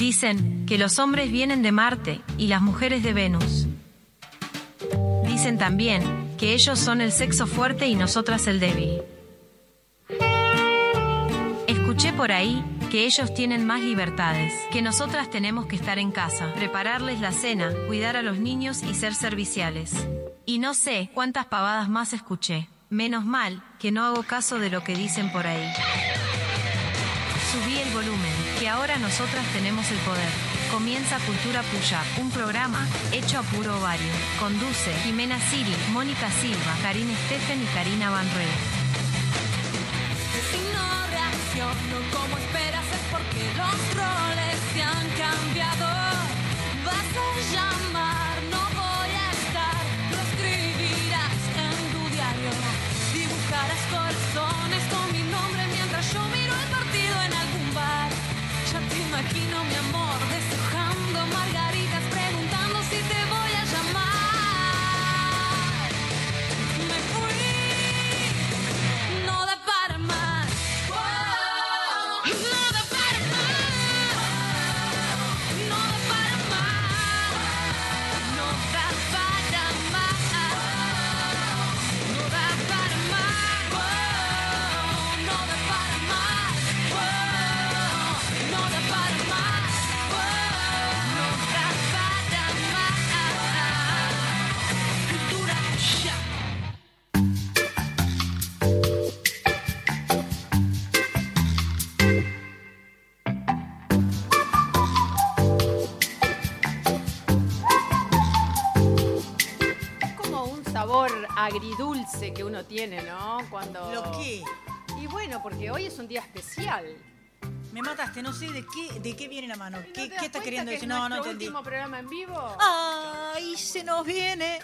Dicen que los hombres vienen de Marte y las mujeres de Venus. Dicen también que ellos son el sexo fuerte y nosotras el débil. Escuché por ahí que ellos tienen más libertades, que nosotras tenemos que estar en casa, prepararles la cena, cuidar a los niños y ser serviciales. Y no sé cuántas pavadas más escuché. Menos mal que no hago caso de lo que dicen por ahí. Ahora nosotras tenemos el poder. Comienza Cultura Puya, un programa hecho a puro ovario. Conduce Jimena Siri, Mónica Silva, Karina Steffen y Karina Van Rey. Agridulce que uno tiene, ¿no? Cuando. ¿Lo qué? Y bueno, porque hoy es un día especial. Me mataste, no sé de qué, de qué viene la mano. ¿No te ¿Qué, qué estás queriendo que es decir? No, no entendí. último programa en vivo? ¡Ay, se nos viene!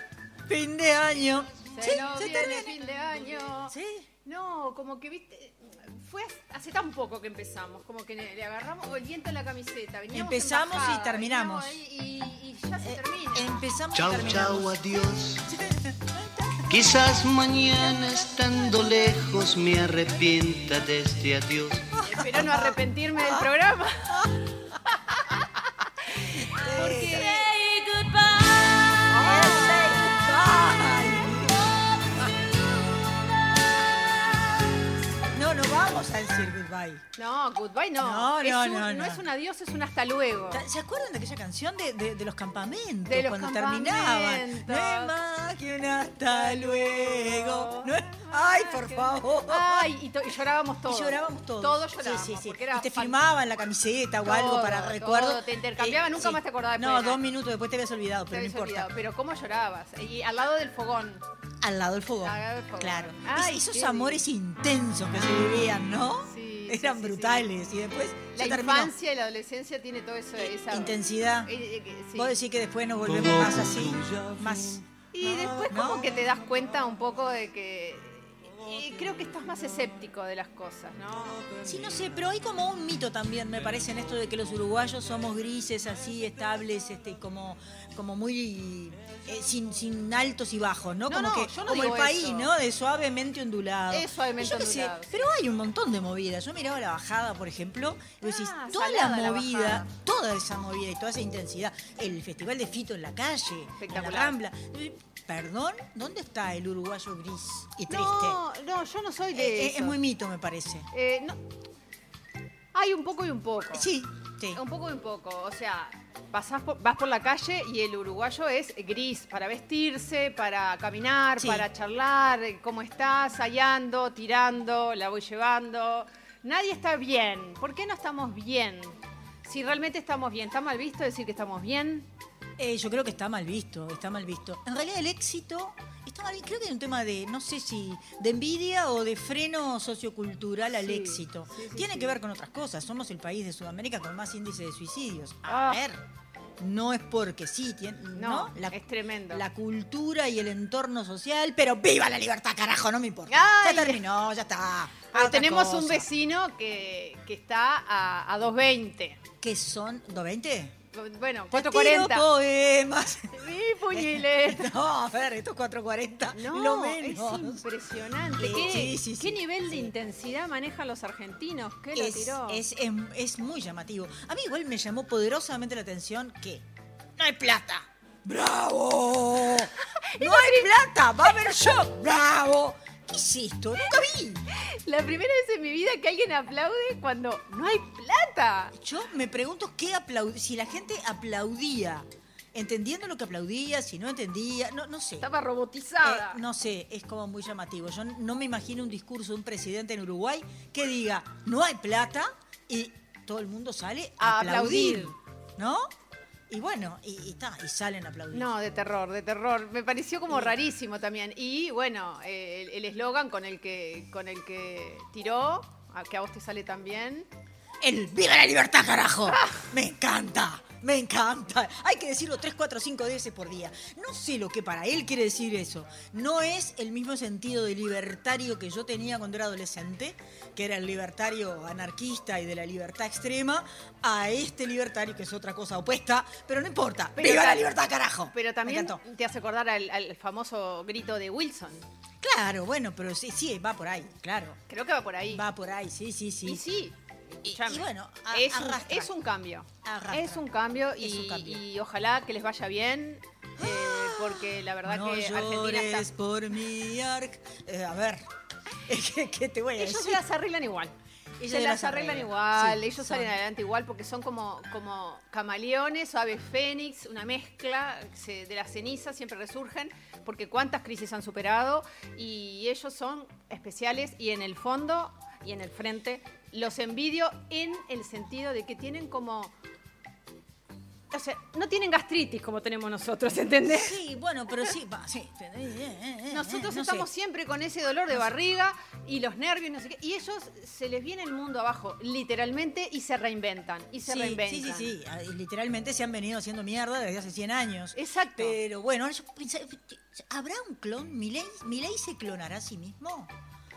Fin de año. Se sí, nos se viene termina. fin de año. Sí. No, como que viste. Fue hace tan poco que empezamos, como que le agarramos el viento a la camiseta. veníamos en Empezamos y terminamos. Y, y ya se Eh, termina. Empezamos y Chau, terminamos. chau, adiós. Quizás mañana estando lejos me arrepienta de este adiós. Espero no arrepentirme del programa. Porque. Say goodbye. No, no vamos a decir goodbye. No, goodbye no. No, Es no, un- no, no. es un adiós, es un hasta luego. ¿Se acuerdan de aquella canción de, de- de los campamentos? De los cuando terminaban. campamentos. No es más que un hasta luego. No es- Ay, por favor. Ay, y, to- y llorábamos todos. Y llorábamos todos. Todos llorábamos. Sí, sí, sí. porque era y te fan- firmaban la camiseta o algo Todo, para recuerdo. todo. Te intercambiaban, nunca más te acordabas No, dos minutos después te habías olvidado, Te pero no habías importa. olvidado, Pero cómo llorabas. Y al lado del fogón. Al lado del fogón. Al lado del fogón. Claro. Ay, Es- esos amores intensos que se vivían, ¿no? Sí, Eran sí, sí, brutales. Y después La se terminó. infancia y la adolescencia tiene todo eso. Esa, Intensidad. Eh, eh, eh, sí. Vos decís que después nos volvemos más así, más... Y después como que te das cuenta un poco de que... y creo que estás más escéptico de las cosas, ¿no? Sí, no sé, pero hay como un mito también, me parece, en esto de que los uruguayos somos grises, así, estables, este, como, como muy eh, sin, sin altos y bajos, ¿no? No, como no, que, yo no como el país, eso. ¿no? De suavemente ondulado. Es suavemente Yo sé, ondulado, sí. Pero hay un montón de movidas. Yo miraba la bajada, por ejemplo, y decís, Ah, toda la movida, toda esa movida y toda esa intensidad, el festival de Fito en la calle, en la. Rambla. Eh, Perdón, ¿dónde está el uruguayo gris y triste? No, no, yo no soy de Eh, eh, eso. es muy mito, me parece. Eh, no. Hay un poco y un poco. Sí, sí. Un poco y un poco. O sea, pasás por- vas por la calle y el uruguayo es gris para vestirse, para caminar, Sí. para charlar, eh, cómo estás, hallando, tirando, la voy llevando. Nadie está bien. ¿Por qué no estamos bien? Si realmente estamos bien, ¿está mal visto decir que estamos bien? Eh, yo creo que está mal visto, está mal visto. En realidad el éxito está mal visto. Creo que hay un tema de, no sé si, de envidia o de freno sociocultural al Sí, éxito. sí, sí, Tiene que ver con otras cosas. Somos el país de Sudamérica con más índice de suicidios. Ah. A ver, no es porque sí, tiene, No, ¿no? La, es tremendo. la cultura y el entorno social, pero ¡viva la libertad, carajo! No me importa. Ay. Ya terminó, ya está. Pero tenemos un vecino que, que está a, a 220. ¿Qué son? ¿220? Bueno, Te tiro 440. poemas. Mi puñileta. No, a ver, estos 440, No, lo es menos. impresionante. Eh, ¿Qué, sí, sí, qué sí. nivel de intensidad manejan los argentinos? ¿Qué Es, tiró? es, es, es muy llamativo. A mí igual me llamó poderosamente la atención que no hay plata. ¡Bravo! ¡No hay plata! ¡Va a haber show! ¡Bravo! ¿Qué es esto? Nunca vi. La primera vez en mi vida que alguien aplaude cuando no hay plata. Yo me pregunto qué aplaudía, si la gente aplaudía, entendiendo lo que aplaudía, si no entendía, no, no sé. Estaba Eh, robotizada. no sé, es como muy llamativo. Yo no me imagino un discurso de un presidente en Uruguay que diga, no hay plata y todo el mundo sale a, A aplaudir, aplaudir. ¿no? Y bueno, y, y, ta, y salen a aplaudir. No, de terror, de terror. Me pareció como rarísimo también. Y bueno, eh, el el eslogan con el que con el que tiró, a que a vos te sale también. El ¡Viva la libertad, carajo! Me encanta, me encanta. Hay que decirlo tres, cuatro, cinco veces por día. No sé lo que para él quiere decir eso. No es el mismo sentido de libertario que yo tenía cuando era adolescente, que era el libertario anarquista y de la libertad extrema, a este libertario que es otra cosa opuesta, pero no importa. Pero ¡Viva la libertad, carajo! Pero también te hace acordar al, al famoso grito de Wilson. Claro, bueno, pero sí, sí, va por ahí, claro. Creo que va por ahí. Va por ahí, sí, sí, sí. Y sí. Y- bueno, a- es, un, es un cambio. Arrastra. Es un cambio y, Es un cambio. y ojalá que les vaya bien, eh, porque la verdad no que Argentina está... por mi arc. Eh, a ver, ¿qué, qué te voy a Ellos decir? se las arreglan igual. Ellos se se las las arreglan arreglan. igual, Sí, ellos son- salen adelante igual porque son como, como camaleones o aves fénix, una mezcla se- de las cenizas, siempre resurgen, porque cuántas crisis han superado y ellos son especiales y en el fondo y en el frente los envidio en el sentido de que tienen como... O sea, no tienen gastritis como tenemos nosotros, ¿entendés? Sí, bueno, pero sí, va, sí. Eh, eh, eh, Nosotros no estamos sé. siempre con ese dolor de barriga y los nervios, no sé qué. Y ellos se les viene el mundo abajo, literalmente, y se reinventan. Y se Sí, reinventan. sí, sí, sí. Ah, Literalmente se han venido haciendo mierda desde hace 100 años. Exacto. Pero bueno, yo ¿habrá un clon? ¿Milei, ¿Milei se clonará a sí mismo?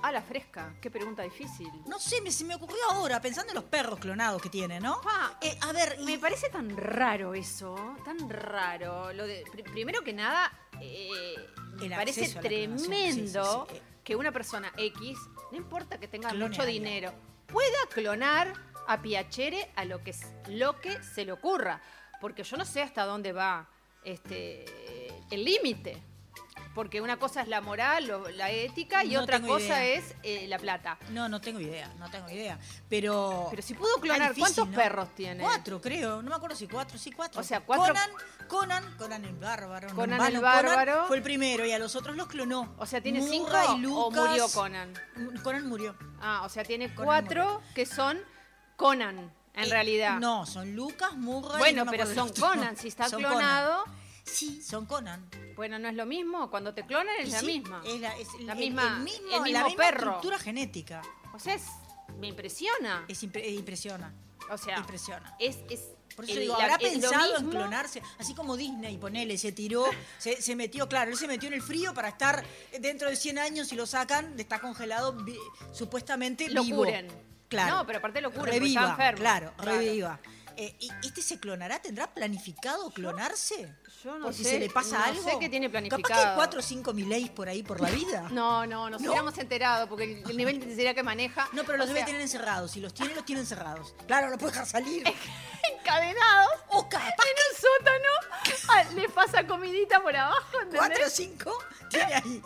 A la fresca, qué pregunta difícil. No sé, me, se me ocurrió ahora, pensando en los perros clonados que tiene, ¿no? Pa, Eh, a ver, y- Me parece tan raro eso, tan raro. Lo de, pri- primero que nada, eh, me parece tremendo sí, sí, sí. que una persona X, no importa que tenga Clone mucho dinero, pueda clonar a Piacere a lo que, lo que se le ocurra. Porque yo no sé hasta dónde va este, el límite. Porque una cosa es la moral, la ética, y No otra cosa idea. es eh, la plata. No, no tengo idea, no tengo idea. Pero. Pero si pudo clonar, difícil, ¿cuántos ¿no? perros tiene? Cuatro, creo. No me acuerdo si cuatro, sí, cuatro. O sea, cuatro- Conan, Conan, Conan el bárbaro. Conan el bárbaro. fue el primero y a los otros los clonó. O sea, ¿tiene cinco o murió Conan? Conan murió. Ah, o sea, tiene Conan cuatro que son Conan, en Eh, realidad. No, son Lucas, Murray. Bueno, no pero son. Conan. Si está Son clonado, Conan. Sí, son Conan. bueno, no es lo mismo. Cuando te clonan es Y la sí, misma. Es la, es La el- misma- el mismo, el la mismo misma perro. estructura genética. O sea, es- me impresiona. Es impre- impresiona. o sea, impresiona. es, es Por eso el- digo, habrá pensado en clonarse, así como Disney, ponele, se tiró, se, se metió, claro, él se metió en el frío para estar dentro de 100 años y lo sacan, está congelado vi- supuestamente Lo vivo. curen. Claro. No, pero aparte lo curen, Reviva, está enfermo. claro, Claro. reviva. Eh, ¿y ¿Este se clonará? ¿Tendrá planificado clonarse? Yo no Por si sé, se le pasa no algo. sé qué tiene Capaz que planificado. hay cuatro o cinco mileis por ahí por la vida. No, no, nos ¿No? hubiéramos enterado, porque el, el nivel de intensidad que maneja. No, pero los debe sea, tener encerrados. Si los tiene, los tiene encerrados. Claro, no puede dejar salir. encadenados O capaz en un sótano. Ah, le pasa comidita por abajo, ¿entendés? cuatro o cinco tiene ahí.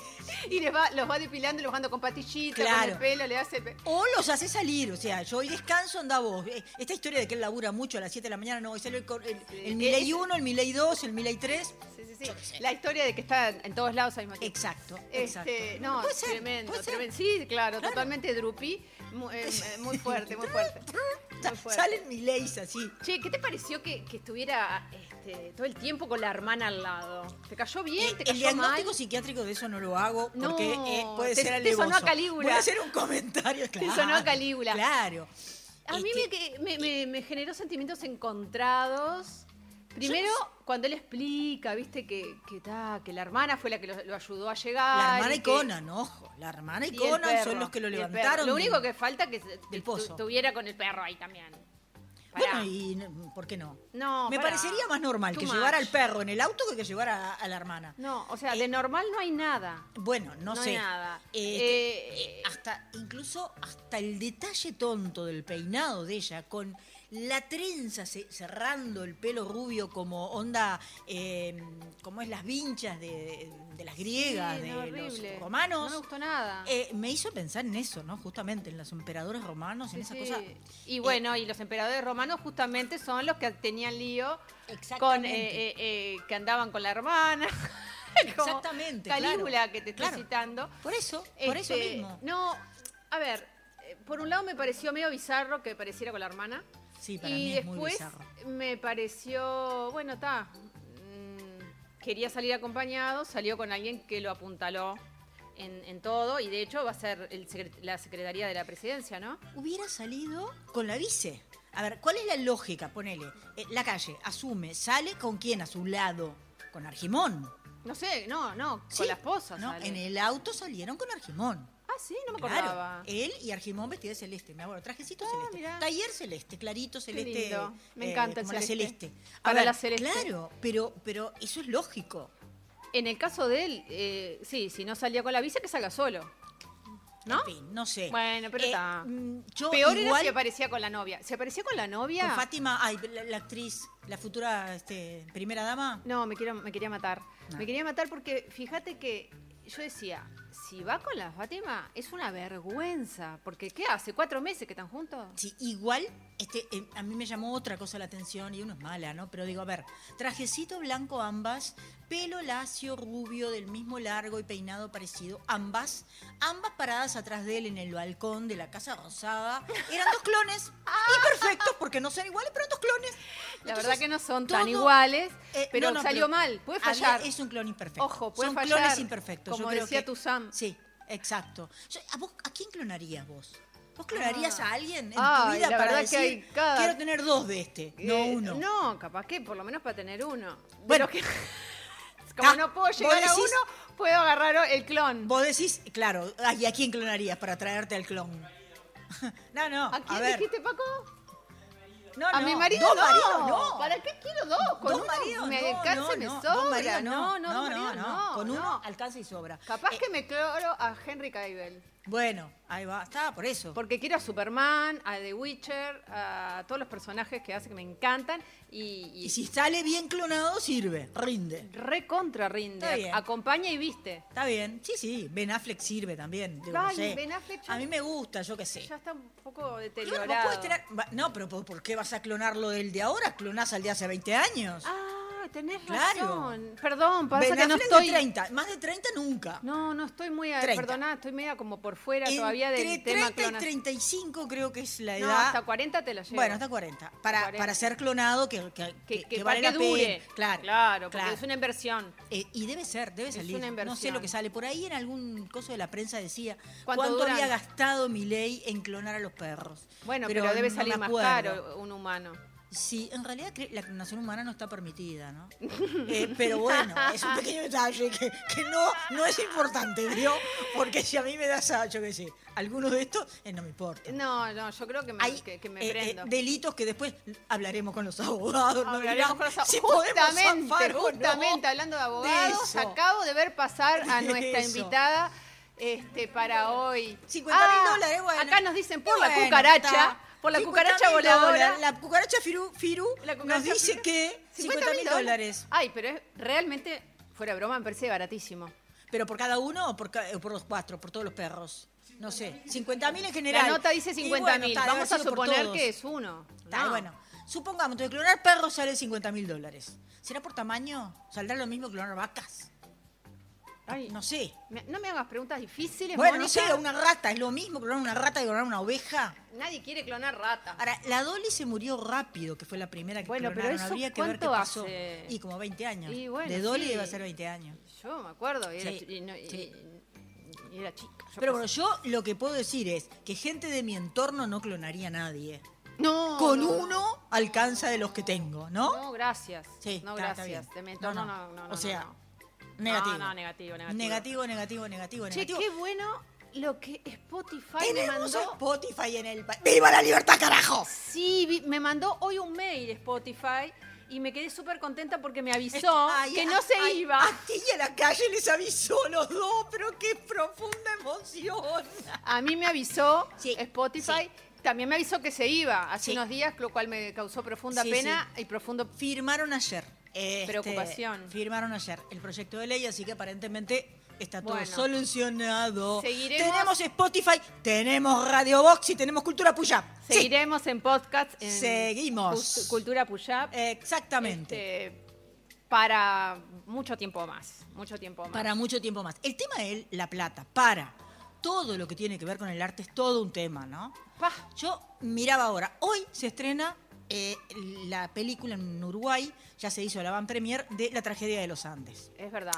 Y les va, los va depilando, los manda con patillitas, con Claro. el pelo, le hace. O los hace salir, o sea, yo hoy descanso, anda vos. Eh, Esta historia de que él labura mucho a las 7 de la mañana, no, hoy sale el, el, Sí. el Milei Es- 1, el Milei 2, el Milei 3. Sí, sí, sí. La historia de que está en todos lados al mismo tiempo. Exacto, exacto. Este, no, Puede ser, tremendo, puede ser. tremendo. Sí, claro, Claro. totalmente drupi. Muy, eh, eh, muy fuerte, muy fuerte. Sa- Muy fuerte. Salen Mileis así. Che, ¿qué te pareció que, que estuviera este, todo el tiempo con la hermana al lado? ¿Te cayó bien? Eh, ¿Te el diagnóstico mal? psiquiátrico de eso no lo hago No, porque eh, puede te- ser te sonó a alevoso. Calígula. A hacer un comentario, claro. sonó a Calígula. Claro. A mí Este, me generó sentimientos encontrados. Primero, cuando él explica, viste, que, que, ta, que la hermana fue la que lo, lo ayudó a llegar. La hermana y que- Conan, ojo. La hermana y, y Conan perro, son los que lo levantaron. Lo del- único que falta que se- del pozo. tu- tuviera con el perro ahí también. Pará. Bueno, y no- ¿por qué no? No, Me pará. parecería más normal Too que much. llevar al perro en el auto que que llevar a, a la hermana. No, o sea, de normal no hay nada. Bueno, no, No sé. hay nada. Eh, Eh, eh, hasta, incluso hasta el detalle tonto del peinado de ella, con la trenza ce- cerrando el pelo rubio como onda, eh, como es las vinchas de, de las griegas, Sí, de los romanos. No me gustó nada. Eh, me hizo pensar en eso, ¿no? Justamente en los emperadores romanos, en Sí, esa sí. cosa. Y bueno, y los emperadores romanos justamente son los que tenían lío con Exactamente. eh, eh, eh, que andaban con la hermana. Como Exactamente, Calígula claro. que te estoy Claro. citando. Por eso, por eso Este, mismo. No, a ver, eh, por un lado me pareció medio bizarro que pareciera con la hermana. Sí, para y mí es muy después bizarro. me pareció, bueno, está. quería salir acompañado, salió con alguien que lo apuntaló en, en todo y de hecho va a ser el secre- la Secretaría de la Presidencia, ¿no? hubiera salido con la vice. A ver, ¿cuál es la lógica? Ponele, eh, la calle, asume, sale con quién a su lado, con Argimón. No sé, no, no, con la esposa. ¿no? sale. En el auto salieron con Argimón. Ah, sí, no me Claro, acordaba. él y Argimón vestido de celeste, me acuerdo, trajecito Ah, celeste, mirá. taller celeste, clarito celeste, lindo. Me eh, encanta el como la celeste. celeste. A Para ver, la celeste. Claro, pero, pero eso es lógico. En el caso de él, eh, sí, si no salía con la visa, que salga solo. ¿No? En fin, no sé. Bueno, pero Eh, está. mm, yo Peor era igual si aparecía con la novia. ¿Se aparecía con la novia? con Fátima, ay, la, la actriz, la futura este, primera dama. No, me, quiero, me quería matar. No. Me quería matar porque fíjate que yo decía, si va con la Fátima, es una vergüenza. Porque, ¿qué hace? ¿Cuatro meses que están juntos? Sí, igual, este, eh, a mí me llamó otra cosa la atención y uno es mala, ¿no? Pero digo, a ver, trajecito blanco ambas, pelo lacio, rubio, del mismo largo y peinado parecido, ambas, ambas paradas atrás de él en el balcón de la Casa Rosada. Eran dos clones, imperfectos, porque no son iguales, pero dos clones. La verdad que no son tan todo- iguales, eh, pero no, no, salió pero mal, puede fallar. es un clon imperfecto. Ojo, puede Son fallar, clones imperfectos. Yo como creo decía que- tu Sam. Sí, exacto. Yo- ¿a, vos, ¿A quién clonarías vos? ¿Vos clonarías Ah. a alguien en tu vida la para verdad que decir, hay cada- quiero tener dos de este, no Eh, uno? No, capaz que por lo menos para tener uno. Bueno. Que, como Ah, no puedo llegar a uno, puedo agarrar el clon. Vos decís, claro, ay, ¿a quién clonarías para traerte al clon? no, no, ¿A quién ver. dijiste, Paco? No, A no, mi marido dos no. maridos no. ¿Para qué quiero dos? Con dos uno maridos me no, alcanza y me sobra. dos maridos no, no, no, no. Con no. uno alcanza y sobra. Capaz Eh, que me cloro a Henry Cavill. Bueno, ahí va, estaba por eso. Porque quiero a Superman, a The Witcher, a todos los personajes que hace que me encantan. Y, y Y si sale bien clonado, sirve, rinde. recontra rinde. Está bien. Acompaña y viste. Está bien, sí, sí, Ben Affleck sirve también. digo, Ay, no sé. Ben Affleck ya- A mí me gusta, yo qué sé. Ya está un poco deteriorado. vos podés tener- va- No, pero ¿por por qué vas a clonarlo del de ahora? Clonás al de hace 20 años. Ah, tenés Claro. razón. Perdón, pasa que no estoy. de 30, más de 30 nunca. No, no estoy muy. a- 30. Perdona, estoy media como por fuera todavía del Entre tema 30 y clonación. 35 creo que es la edad. No, hasta 40 te la llevo. Bueno, hasta 40. Para, 40. para ser clonado, que, que, que, que- vale la dure. pena. Claro, claro, porque claro. es una inversión. Eh, y debe ser, debe Es salir. una No sé inversión. lo que sale. Por ahí en algún coso de la prensa decía ¿Cuánto cuánto, había gastado mi ley en clonar a los perros. Bueno, pero, debe no salir más caro un humano. Sí, en realidad la clonación humana no está permitida, ¿no? Eh, pero bueno, es un pequeño detalle que, que no, no es importante, ¿vio? Porque si a mí me das a, yo qué sé, alguno de estos, eh, no me importa. No, no, yo creo que me, Hay que, que me eh, eh, prendo. delitos que después hablaremos con los abogados. nos Hablaremos con los ab- si podemos justamente, no justamente, hablando de abogados, acabo de ver pasar a nuestra eso. invitada este, para hoy. 50 mil Ah, dólares, bueno. Acá nos dicen por la cucaracha, está. Por la 50.000 cucaracha voladora. La cucaracha Firu, Firu La nos dice Firu. que 50 mil dólares. Ay, pero es realmente, fuera de broma, me parece baratísimo. ¿Pero por cada uno o por, o por los cuatro, por todos los perros? No sé, 50 mil en general. La nota dice Y 50 bueno, mil. Vamos a suponer que es uno. Está, No. bueno, supongamos, entonces clonar perros sale 50 mil dólares. ¿Será por tamaño? ¿Saldrá lo mismo que clonar vacas? Ay, No sé. me- no me hagas preguntas difíciles, Bueno, no sé, una rata, ¿es lo mismo clonar una rata que clonar una oveja? Nadie quiere clonar rata. Ahora, la Dolly se murió rápido, que fue la primera que Bueno, pero eso, Habría que ver qué ¿cuánto pasó. hace? Y como 20 años. Y bueno, de Dolly sí. debe ser 20 años. Yo me acuerdo, y era, Sí, chi- y no- y- sí. y era chica. yo Pero bueno, yo lo que puedo decir es que gente de mi entorno no clonaría a nadie. No. Con no, uno alcanza de los que tengo, ¿no? No, gracias. Sí, no, está- está gracias. bien. De mi entorno, No, no, no. O sea, no. Negativo. No, no, negativo, negativo. Negativo, negativo, negativo, Che, negativo. qué bueno lo que Spotify me mandó. Spotify en el. ¡Viva la libertad, carajo! Sí, vi- me mandó hoy un mail Spotify y me quedé súper contenta porque me avisó Ay, que no se ay, iba. A ti y a la calle les avisó los dos, pero qué profunda emoción. A mí me avisó Sí, Spotify. También me avisó que se iba hace Sí. unos días, lo cual me causó profunda pena y profundo Firmaron ayer. Este, Preocupación. Firmaron ayer el proyecto de ley, así que aparentemente está todo Bueno. solucionado. Seguiremos- Tenemos Spotify, tenemos Radio Box y tenemos Cultura Puya. Sí, Seguiremos en podcast. En Seguimos. Cult- Cultura Puyap. exactamente. este, para mucho tiempo más. Mucho tiempo más. Para mucho tiempo más. El tema de la plata, para todo lo que tiene que ver con el arte es todo un tema, ¿no? Yo miraba ahora, hoy se estrena eh, la película en Uruguay, ya se hizo la van premier de La tragedia de los Andes. Es verdad.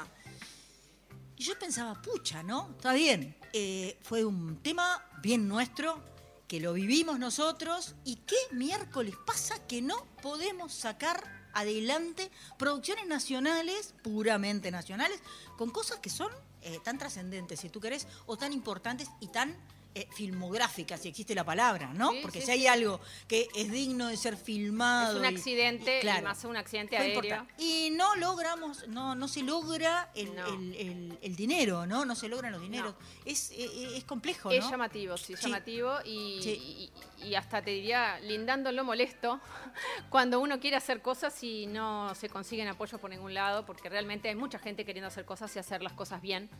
Y yo pensaba, pucha, ¿no? Está bien. eh, fue un tema bien nuestro, que lo vivimos nosotros. ¿Y qué miércoles pasa que no podemos sacar adelante producciones nacionales, puramente nacionales, con cosas que son eh, tan trascendentes, si tú querés, o tan importantes y tan eh, filmográficas, si existe la palabra, ¿no? Sí, Porque sí, si hay sí. algo que es digno de ser filmado. Es un y- accidente, y claro, más un accidente aéreo. Y no logramos, no, no se logra el, No. el- el- el dinero, ¿no? No se logran los dineros. Es, eh, es complejo, Es ¿no? llamativo, sí, llamativo y, y- y hasta te diría, lindando lo molesto, cuando uno quiere hacer cosas y no se consiguen apoyos por ningún lado, porque realmente hay mucha gente queriendo hacer cosas y hacer las cosas bien.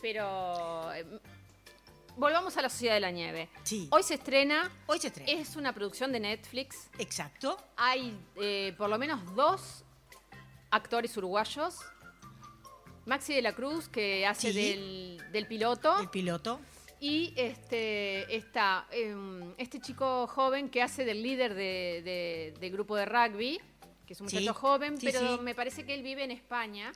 Pero eh, volvamos a la Sociedad de la Nieve. Sí. Hoy se estrena, Hoy se estrena. es una producción de Netflix. Exacto. Hay eh, por lo menos dos actores uruguayos. Maxi de la Cruz, que hace Sí. del, del piloto. El piloto. Y este está em, este chico joven que hace del líder de- de- del grupo de rugby, que es un Sí, muchacho joven, pero me parece que él vive en España.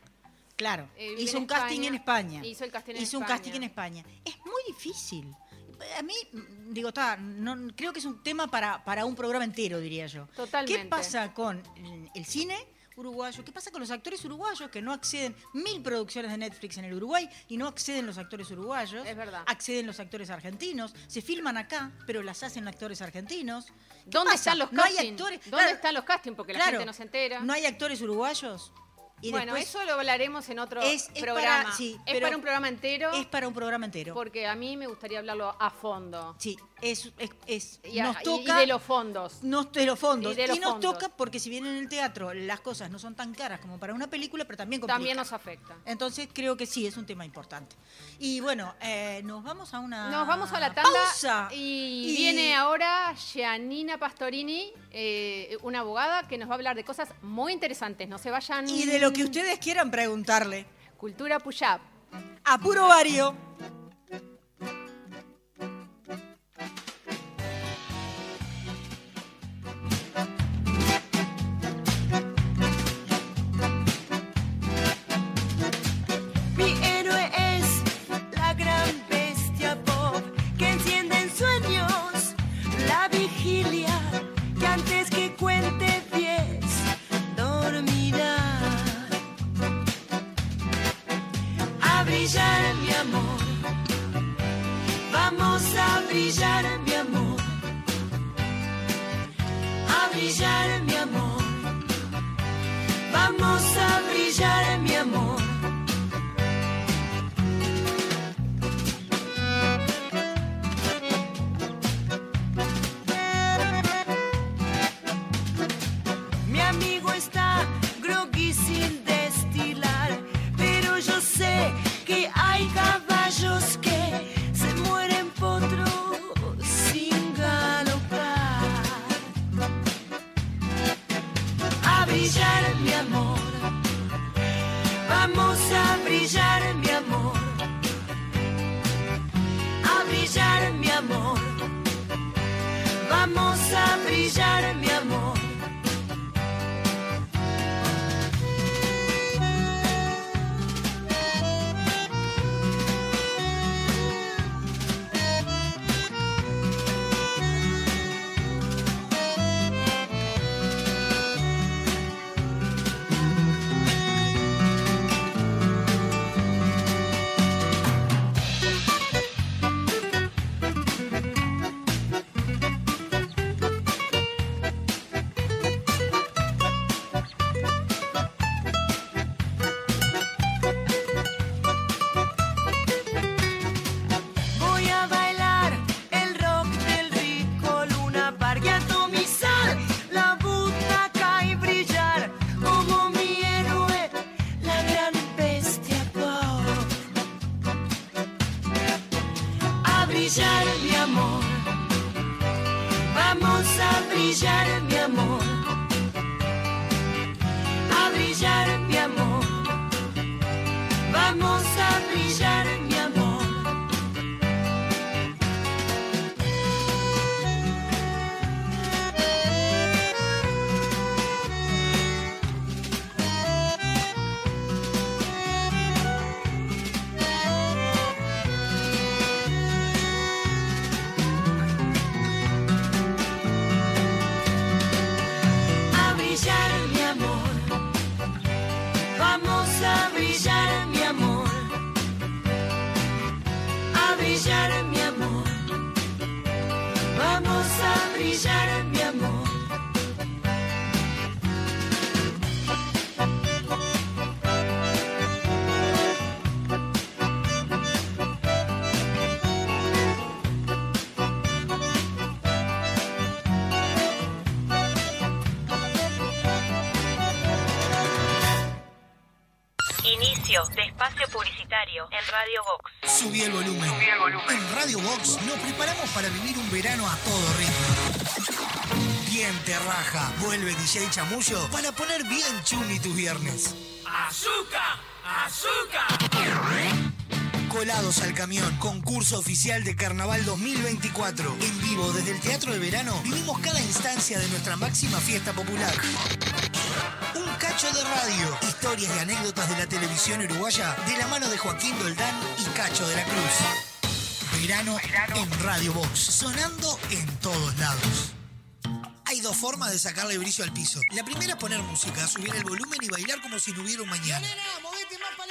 Claro. Eh, Hizo un casting España. en España. Hizo el casting en Hizo un España. casting en España. Es muy difícil. A mí, mm, digo, está, no, creo que es un tema para, para un programa entero, diría yo. Totalmente. ¿Qué pasa con el- cine uruguayo? ¿Qué pasa con los actores uruguayos que no acceden? Mil producciones de Netflix en el Uruguay y no acceden los actores uruguayos. Es verdad. Acceden los actores argentinos. Se filman acá, pero las hacen actores argentinos. ¿Qué ¿Dónde pasa? están los No hay castings? actores. ¿Dónde Claro, están los castings? Porque la claro, gente no se entera. No hay actores uruguayos. Y bueno, después eso lo hablaremos en otro Es- es programa. para- sí, es para un programa entero, es para un programa entero. porque a mí me gustaría hablarlo a fondo. Sí, es, es, es- Y, a- nos y- toca y de los fondos. nos- de los fondos. y de los nos fondos. toca porque si bien en el teatro las cosas no son tan caras como para una película, pero también complica. También nos afecta. Entonces creo que sí, es un tema importante. Y bueno, eh, nos vamos a una Nos vamos a la tanda pausa. y, Y- viene ahora Gianina Pastorini, eh, una abogada que nos va a hablar de cosas muy interesantes. No se vayan. Y de lo que ustedes quieran preguntarle. Cultura Puyab. A puro vario. Vamos a todo ritmo. Bien te raja. Vuelve DJ Chamullo para poner bien chumi tus viernes. ¡Azúcar! ¡Azúcar! Colados al camión, concurso oficial de Carnaval 2024. En vivo desde el Teatro de Verano vivimos cada instancia de nuestra máxima fiesta popular. Un cacho de radio, historias y anécdotas de la televisión uruguaya de la mano de Joaquín Doldán y Cacho de la Cruz. En Radio Box, sonando en todos lados. Hay dos formas de sacarle brillo al piso. La primera es poner música, subir el volumen y bailar como si no hubiera un mañana. movete más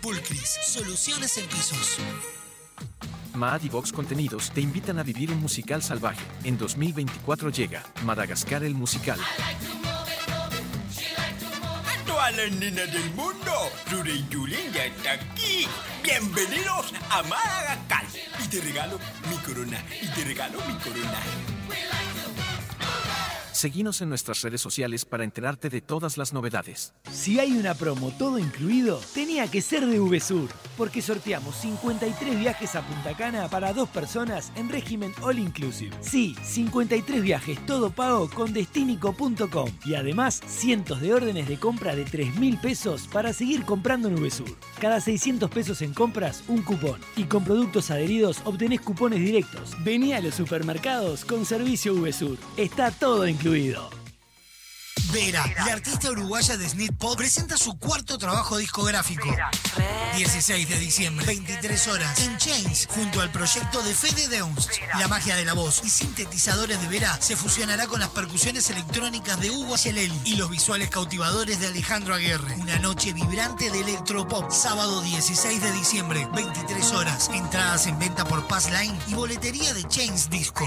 Pulcris, soluciones en pisos. Maad y Vox Contenidos te invitan a vivir un musical salvaje. En 2024 llega Madagascar el musical. A todas las nenas del mundo, Ruri Yulín ya está aquí. Bienvenidos a Madagascar. Y te regalo mi corona. Y te regalo mi corona. Seguinos en nuestras redes sociales para enterarte de todas las novedades. Si hay una promo todo incluido, tenía que ser de VSUR, porque sorteamos 53 viajes a Punta Cana para dos personas en régimen all inclusive. Sí, 53 viajes todo pago con destinico.com y además cientos de órdenes de compra de 3 mil pesos para seguir comprando en VSUR. Cada 600 pesos en compras, un cupón. Y con productos adheridos obtenés cupones directos. Vení a los supermercados con servicio VSUR. Está todo incluido. Vera, la artista uruguaya de Snit Pop, presenta su cuarto trabajo discográfico. 16 de diciembre, 23 horas, en Chains, junto al proyecto de Fede Deunst. La magia de la voz y sintetizadores de Vera se fusionará con las percusiones electrónicas de Hugo Celeli y los visuales cautivadores de Alejandro Aguirre. Una noche vibrante de electropop, sábado 16 de diciembre, 23 horas. Entradas en venta por Passline y boletería de Chains Disco.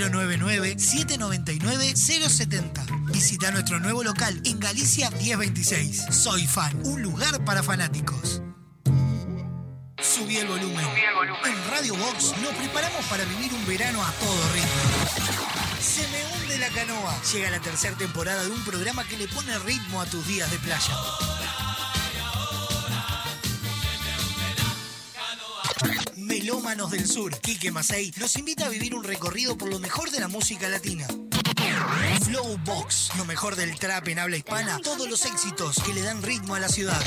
099-799-070. Visita nuestro nuevo local en Galicia 1026. Soy Fan, un lugar para fanáticos. Subí el volumen. En Radio Box nos preparamos para vivir un verano a todo ritmo. Se me hunde la canoa. Llega la tercera temporada de un programa que le pone ritmo a tus días de playa. Melómanos del Sur, Quique Masei, nos invita a vivir un recorrido por lo mejor de la música latina. Flow Box, lo mejor del trap en habla hispana, todos los éxitos que le dan ritmo a la ciudad.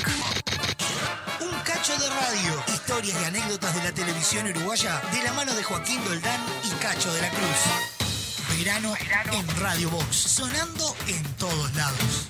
Un cacho de radio, historias y anécdotas de la televisión uruguaya de la mano de Joaquín Doldán y Cacho de la Cruz. Verano en Radio Box, sonando en todos lados.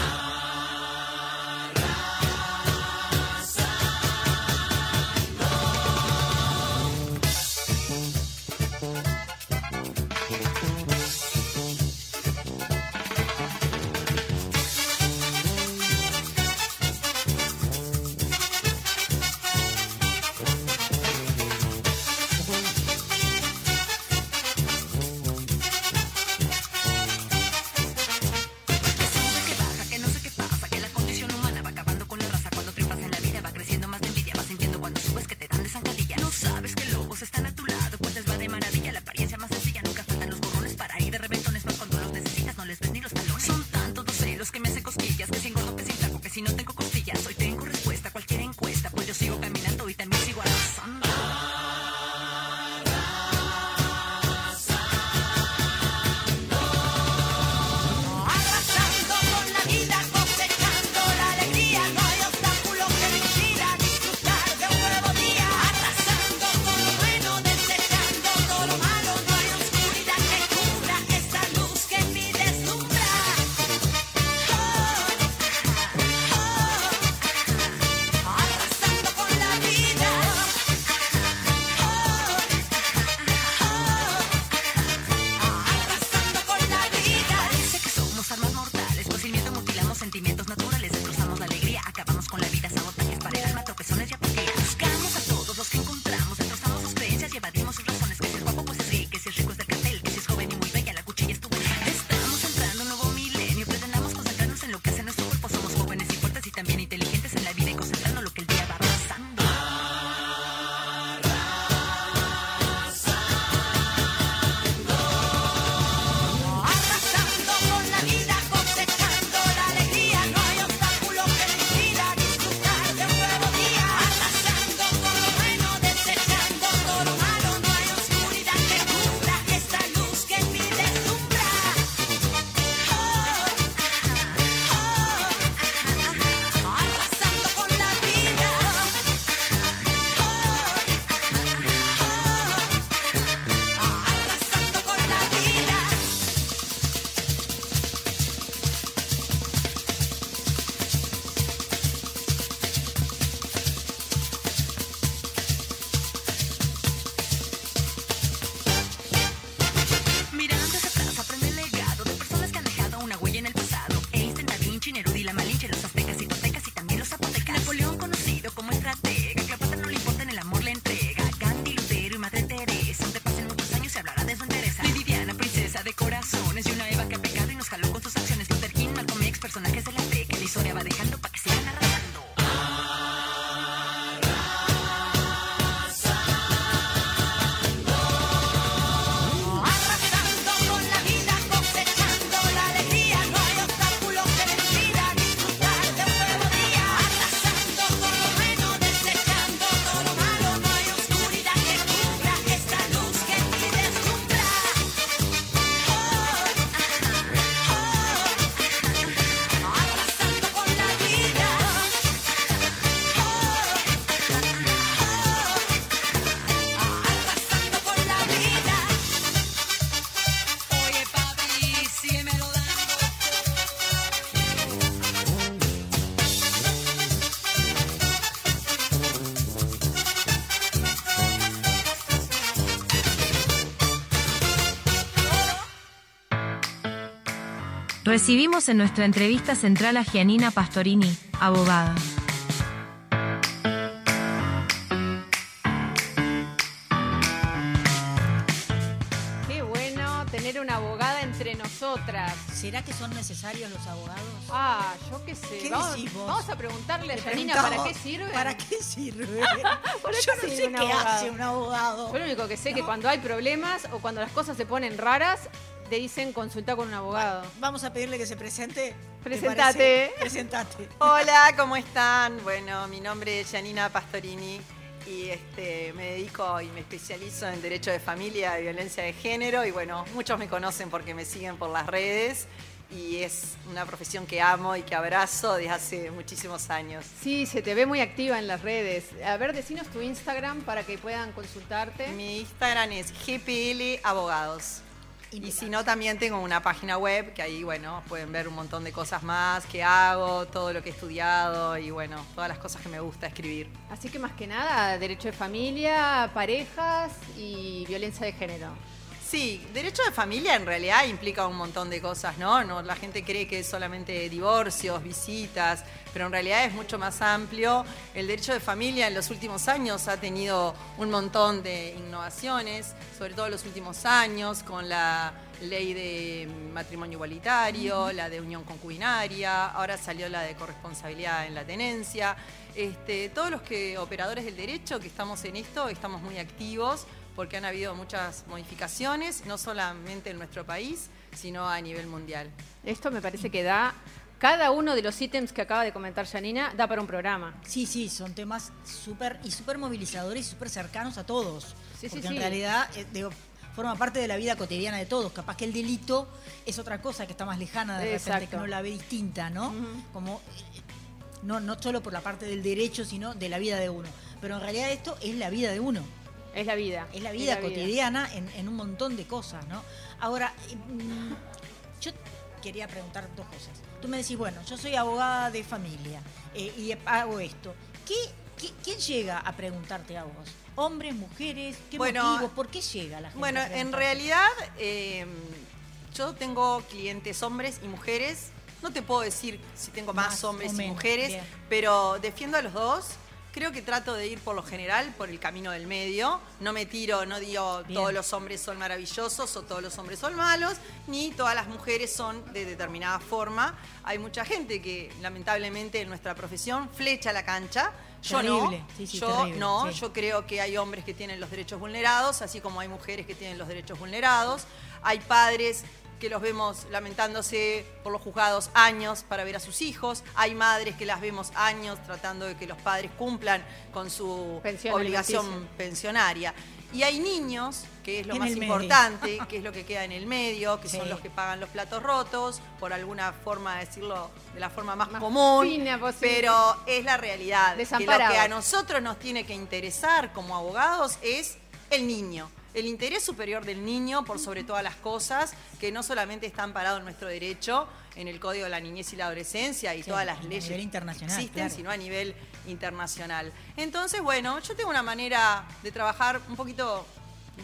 Recibimos en nuestra entrevista central a Gianina Pastorini, abogada. Qué bueno tener una abogada entre nosotras. ¿Será que son necesarios los abogados? Ah, yo qué sé. ¿Qué vamos, vamos, a preguntarle a Janina para qué sirve. ¿Para qué sirve? Yo no sé qué hace un abogado. Yo lo único que sé es que cuando hay problemas o cuando las cosas se ponen raras, te dicen consulta con un abogado. Vamos a pedirle que se presente. Presentate. Presentate. Hola, ¿cómo están? Bueno, mi nombre es Janina Pastorini y este, me dedico y me especializo en derecho de familia y violencia de género. Y bueno, muchos me conocen porque me siguen por las redes y es una profesión que amo y que abrazo desde hace muchísimos años. Sí, se te ve muy activa en las redes. A ver, decinos tu Instagram para que puedan consultarte. Mi Instagram es GPL y si no, también tengo una página web que ahí, bueno, pueden ver un montón de cosas más que hago, todo lo que he estudiado y, bueno, todas las cosas que me gusta escribir. Así que más que nada, derecho de familia, parejas y violencia de género. Sí, derecho de familia en realidad implica un montón de cosas, ¿no? no la gente cree que es solamente divorcios, visitas, pero en realidad es mucho más amplio. El derecho de familia en los últimos años ha tenido un montón de innovaciones, sobre todo en los últimos años, con la ley de matrimonio igualitario, la de unión concubinaria, ahora salió la de corresponsabilidad en la tenencia. Este, todos los que operadores del derecho que estamos en esto estamos muy activos porque han habido muchas modificaciones, no solamente en nuestro país, sino a nivel mundial. Esto me parece que da, cada uno de los ítems que acaba de comentar Janina, da para un programa. Sí, sí, son temas súper y súper movilizadores y súper cercanos a todos. Sí, sí, porque sí. en realidad, eh, digo, forma parte de la vida cotidiana de todos. Capaz que el delito es otra cosa que está más lejana de repente, Exacto. que no la ve distinta, ¿no? Como eh, no, no solo por la parte del derecho, sino de la vida de uno. Pero en realidad esto es la vida de uno. Es la vida. Es la vida Es la vida. cotidiana En, en un montón de cosas, ¿no? Ahora, mm, yo quería preguntar dos cosas. Tú me decís, bueno, yo soy abogada de familia eh, y hago esto. ¿Qué, qué- quién llega a preguntarte a vos? ¿Hombres, mujeres? ¿Qué Bueno, motivo? ¿Por qué llega la gente? Bueno, a en realidad eh, yo tengo clientes hombres y mujeres. No te puedo decir si tengo más, Más hombres y mujeres, bien. pero defiendo a los dos. Creo que trato de ir por lo general por el camino del medio. No me tiro, no digo Bien. todos los hombres son maravillosos o todos los hombres son malos, ni todas las mujeres son de determinada forma. Hay mucha gente que lamentablemente en nuestra profesión flecha la cancha. Yo Terrible, no, sí, sí, yo terrible, no, sí. yo creo que hay hombres que tienen los derechos vulnerados, así como hay mujeres que tienen los derechos vulnerados. Hay padres que los vemos lamentándose por los juzgados años para ver a sus hijos. Hay madres que las vemos años tratando de que los padres cumplan con su Pensión obligación alimenticia. pensionaria. Y hay niños, que es lo más medio. importante, que es lo que queda en el medio, que son los que pagan los platos rotos, por alguna forma de decirlo de la forma más, común, pero es la realidad. Que lo que a nosotros nos tiene que interesar como abogados es el niño. El interés superior del niño por sobre todas las cosas, que no solamente está amparado en nuestro derecho, en el Código de la Niñez y la Adolescencia y Sí, todas las a leyes nivel internacional, existen, claro. sino a nivel internacional. Entonces, bueno, yo tengo una manera de trabajar un poquito,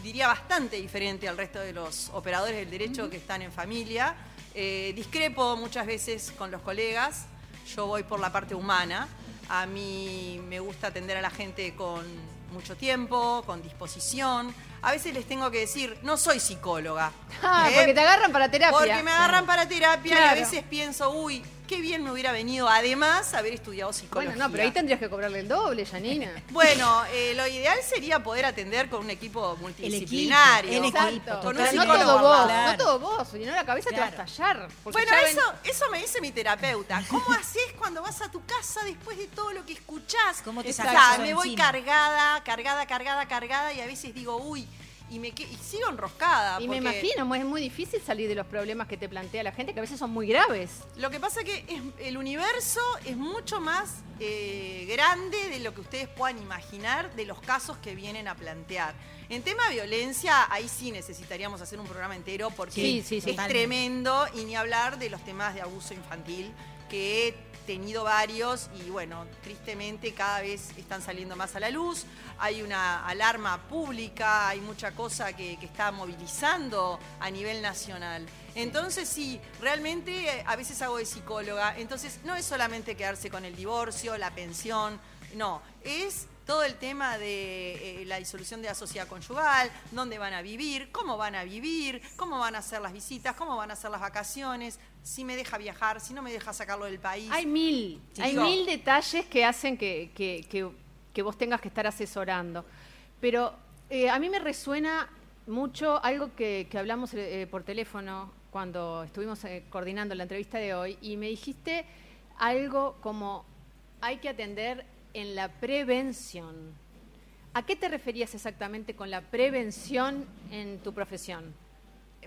diría bastante diferente al resto de los operadores del derecho que están en familia. Eh, discrepo muchas veces con los colegas, yo voy por la parte humana. A mí me gusta atender a la gente con mucho tiempo, con disposición. A veces les tengo que decir, no soy psicóloga. Ah, ¿eh? porque te agarran para terapia. Porque me agarran para terapia y a veces pienso, uy, qué bien me hubiera venido además haber estudiado psicología. Bueno, no, pero ahí tendrías que cobrarle el doble, Janina. Bueno, eh, lo ideal sería poder atender con un equipo multidisciplinario. el equipo. Con un Pero no psicólogo todo vos. Claro. no todo vos, si no la cabeza te va a estallar. Bueno, ven- eso, eso me dice mi terapeuta. ¿Cómo haces cuando vas a tu casa después de todo lo que escuchás? ¿Cómo te O sea, sacas me voy encima? cargada, cargada, cargada, cargada y a veces digo, uy, y me que- y sigo enroscada. Y me imagino, es muy difícil salir de los problemas que te plantea la gente, que a veces son muy graves. Lo que pasa que es- el universo es mucho más eh, grande de lo que ustedes puedan imaginar de los casos que vienen a plantear. En tema de violencia, ahí sí necesitaríamos hacer un programa entero porque Sí, sí, es totalmente. tremendo y ni hablar de los temas de abuso infantil que tenido varios y bueno, tristemente cada vez están saliendo más a la luz. Hay una alarma pública, hay mucha cosa que, está movilizando a nivel nacional. Entonces sí, realmente eh, a veces hago de psicóloga, entonces no es solamente quedarse con el divorcio, la pensión, no, es todo el tema de eh, la disolución de la sociedad conyugal, dónde van a vivir, cómo van a vivir, cómo van a hacer las visitas, cómo van a hacer las vacaciones, si me deja viajar, si no me deja sacarlo del país. Hay mil, hay mil detalles que hacen que, que- que- que vos tengas que estar asesorando. Pero eh, a mí me resuena mucho algo que, que hablamos eh, por teléfono cuando estuvimos coordinando la entrevista de hoy y me dijiste algo como hay que atender en la prevención. ¿A qué te referías exactamente con la prevención en tu profesión?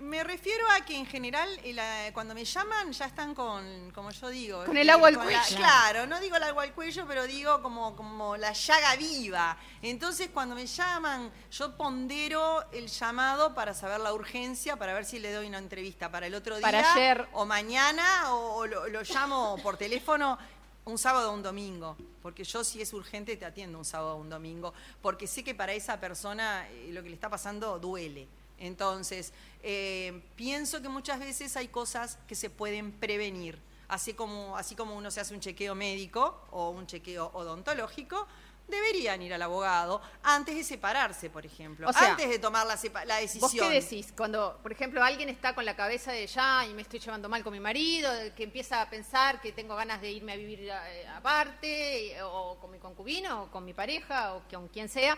Me refiero a que en general eh, cuando me llaman ya están con, como yo digo. Con el agua al la- cuello. claro, no digo el agua al cuello, pero digo como, como la llaga viva. Entonces cuando me llaman, yo pondero el llamado para saber la urgencia, para ver si le doy una entrevista para el otro día. Para ayer. O mañana, o, o lo, lo llamo por teléfono un sábado o un domingo. Porque yo si es urgente te atiendo un sábado o un domingo. Porque sé que para esa persona eh, lo que le está pasando duele. Entonces, eh, pienso que muchas veces hay cosas que se pueden prevenir. Así como, así como uno se hace un chequeo médico o un chequeo odontológico, deberían ir al abogado antes de separarse, por ejemplo. O sea, antes de tomar la, la decisión. ¿Vos qué decís? Cuando, por ejemplo, alguien está con la cabeza de ya y me estoy llevando mal con mi marido, que empieza a pensar que tengo ganas de irme a vivir eh, aparte, y- o con mi concubino, o con mi pareja, o con quien sea,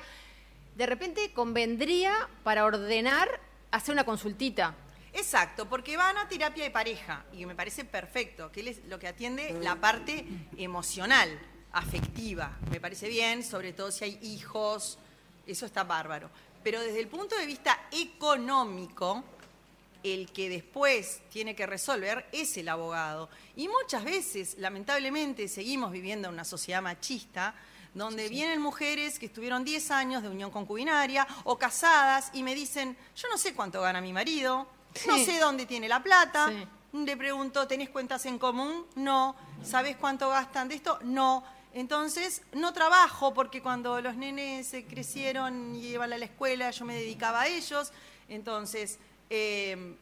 de repente convendría para ordenar hacer una consultita. Exacto, porque van a terapia de pareja y me parece perfecto, que es lo que atiende la parte emocional, afectiva. Me parece bien, sobre todo si hay hijos, eso está bárbaro. Pero desde el punto de vista económico, el que después tiene que resolver es el abogado. Y muchas veces, lamentablemente, seguimos viviendo en una sociedad machista donde vienen mujeres que estuvieron 10 años de unión concubinaria o casadas y me dicen, yo no sé cuánto gana mi marido, no sé dónde tiene la plata. Le pregunto, ¿tenés cuentas en común? No. ¿Sabés cuánto gastan de esto? No. Entonces, no trabajo porque cuando los nenes se crecieron y iban a la escuela, yo me dedicaba a ellos. Entonces, eh,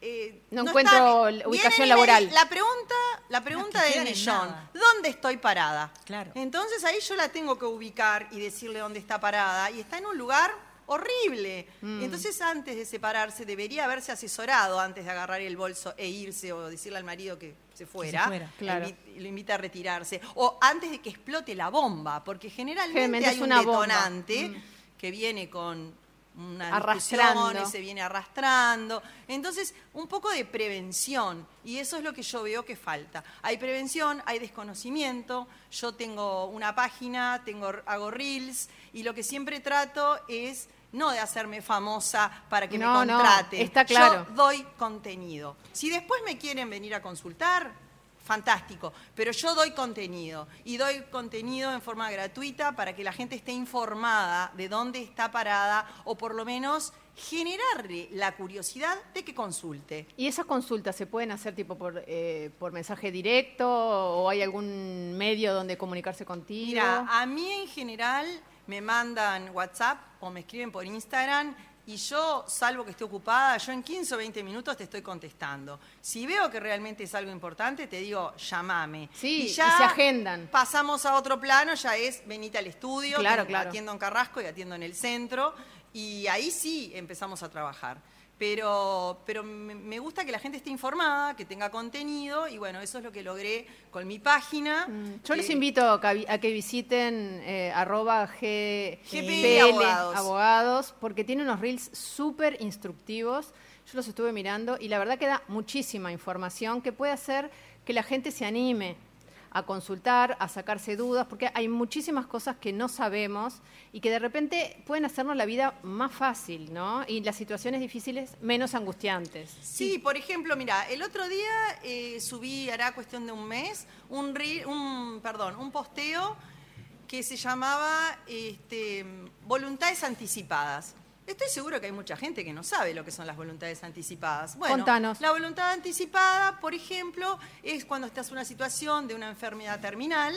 eh, No encuentro están- ubicación me laboral. La pregunta, la pregunta del millón, nada. ¿dónde estoy parada? Claro. Entonces ahí yo la tengo que ubicar y decirle dónde está parada. Y está en un lugar horrible. Mm. Entonces antes de separarse debería haberse asesorado antes de agarrar el bolso e irse o decirle al marido que se fuera. fuera. Claro. Lo invita a retirarse. O antes de que explote la bomba, porque generalmente hay un una detonante Mm. que viene con una Arrastrando. se viene arrastrando. Entonces, un poco de prevención, y eso es lo que yo veo que falta. Hay prevención, hay desconocimiento, yo tengo una página, tengo, hago reels, y lo que siempre trato es no de hacerme famosa para que No, me no, contraten. está claro. Yo doy contenido. Si después me quieren venir a consultar, fantástico, pero yo doy contenido y doy contenido en forma gratuita para que la gente esté informada de dónde está parada o por lo menos generarle la curiosidad de que consulte. ¿Y esas consultas se pueden hacer tipo por, eh, por mensaje directo o hay algún medio donde comunicarse contigo? Mira, a mí en general me mandan WhatsApp o me escriben por Instagram y yo, salvo que esté ocupada, yo en 15 o 20 minutos te estoy contestando. Si veo que realmente es algo importante, te digo, llámame. Sí, y y ya se agendan. Pasamos a otro plano, ya es venite al estudio, Claro, que claro. atiendo en Carrasco y atiendo en el centro, y ahí sí empezamos a trabajar. Pero, pero me gusta que la gente esté informada, que tenga contenido, y bueno, eso es lo que logré con mi página. Mm, Yo les que- invito a que, visiten eh, arroba G- GPL PL Abogados. Abogados, porque tiene unos reels súper instructivos. Yo los estuve mirando y la verdad que da muchísima información que puede hacer que la gente se anime a consultar, a sacarse dudas, porque hay muchísimas cosas que no sabemos y que de repente pueden hacernos la vida más fácil, ¿no? Y las situaciones difíciles menos angustiantes. Sí, por ejemplo, mira, el otro día eh, subí, hará cuestión de un mes, un, reel- un, perdón, un posteo que se llamaba este, Voluntades Anticipadas. Estoy seguro que hay mucha gente que no sabe lo que son las voluntades anticipadas. Bueno, Contanos. la voluntad anticipada, por ejemplo, es cuando estás en una situación de una enfermedad terminal,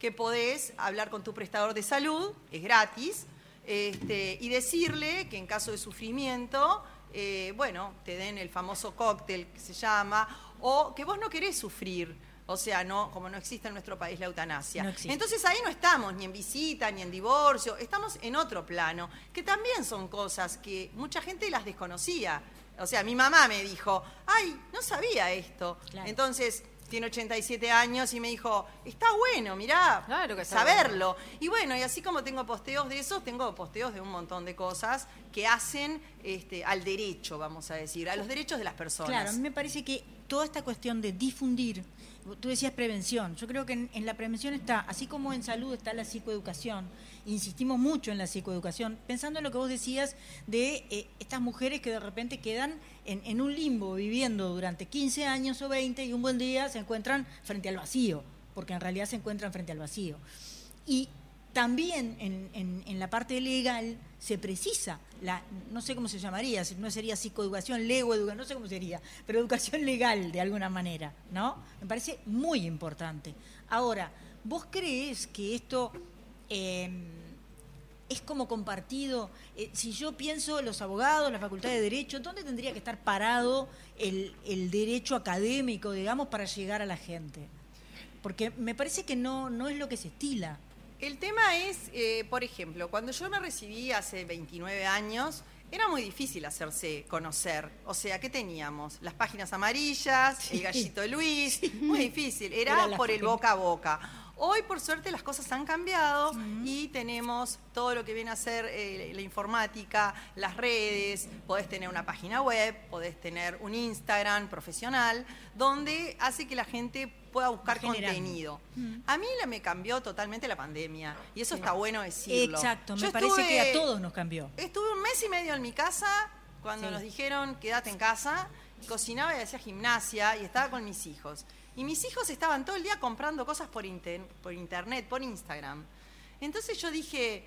que podés hablar con tu prestador de salud, es gratis, este, y decirle que en caso de sufrimiento, eh, bueno, te den el famoso cóctel que se llama, o que vos no querés sufrir. O sea, no, como no existe en nuestro país la eutanasia. No. Entonces ahí no estamos ni en visita, ni en divorcio, estamos en otro plano, que también son cosas que mucha gente las desconocía. O sea, mi mamá me dijo, ay, no sabía esto. Claro. Entonces, tiene 87 años y me dijo, está bueno, mirá, Claro que está saberlo. Y bueno, y así como tengo posteos de esos, tengo posteos de un montón de cosas que hacen este, al derecho, vamos a decir, a los derechos de las personas. Claro, a mí me parece que toda esta cuestión de difundir, tú decías prevención, yo creo que en, la prevención está, así como en salud está la psicoeducación, insistimos mucho en la psicoeducación, pensando en lo que vos decías de eh, estas mujeres que de repente quedan en, en un limbo viviendo durante 15 años o 20 y un buen día se encuentran frente al vacío, porque en realidad se encuentran frente al vacío. Y también en, la parte legal se precisa, la, no sé cómo se llamaría, no sería psicoeducación, lego educación, no sé cómo sería, pero educación legal de alguna manera, ¿no? Me parece muy importante. Ahora, ¿vos crees que esto eh, es como compartido? Eh, si yo pienso los abogados, la facultad de Derecho, ¿dónde tendría que estar parado el, el derecho académico, digamos, para llegar a la gente? Porque me parece que no, no es lo que se estila. El tema es, eh, por ejemplo, cuando yo me recibí hace 29 años, era muy difícil hacerse conocer. O sea, ¿qué teníamos? Las páginas amarillas, el gallito Luis, muy difícil. Era, por el boca a boca. Hoy, por suerte, las cosas han cambiado y tenemos todo lo que viene a ser eh, la informática, las redes, podés tener una página web, podés tener un Instagram profesional, donde hace que la gente pueda buscar contenido. A mí la, me cambió totalmente la pandemia y eso está bueno decirlo. Exacto, me parece que a todos nos cambió. Estuve un mes y medio en mi casa cuando Sí. nos dijeron quédate en casa, cocinaba y hacía gimnasia y estaba con mis hijos. Y mis hijos estaban todo el día comprando cosas por, inter- por internet, por Instagram. Entonces yo dije,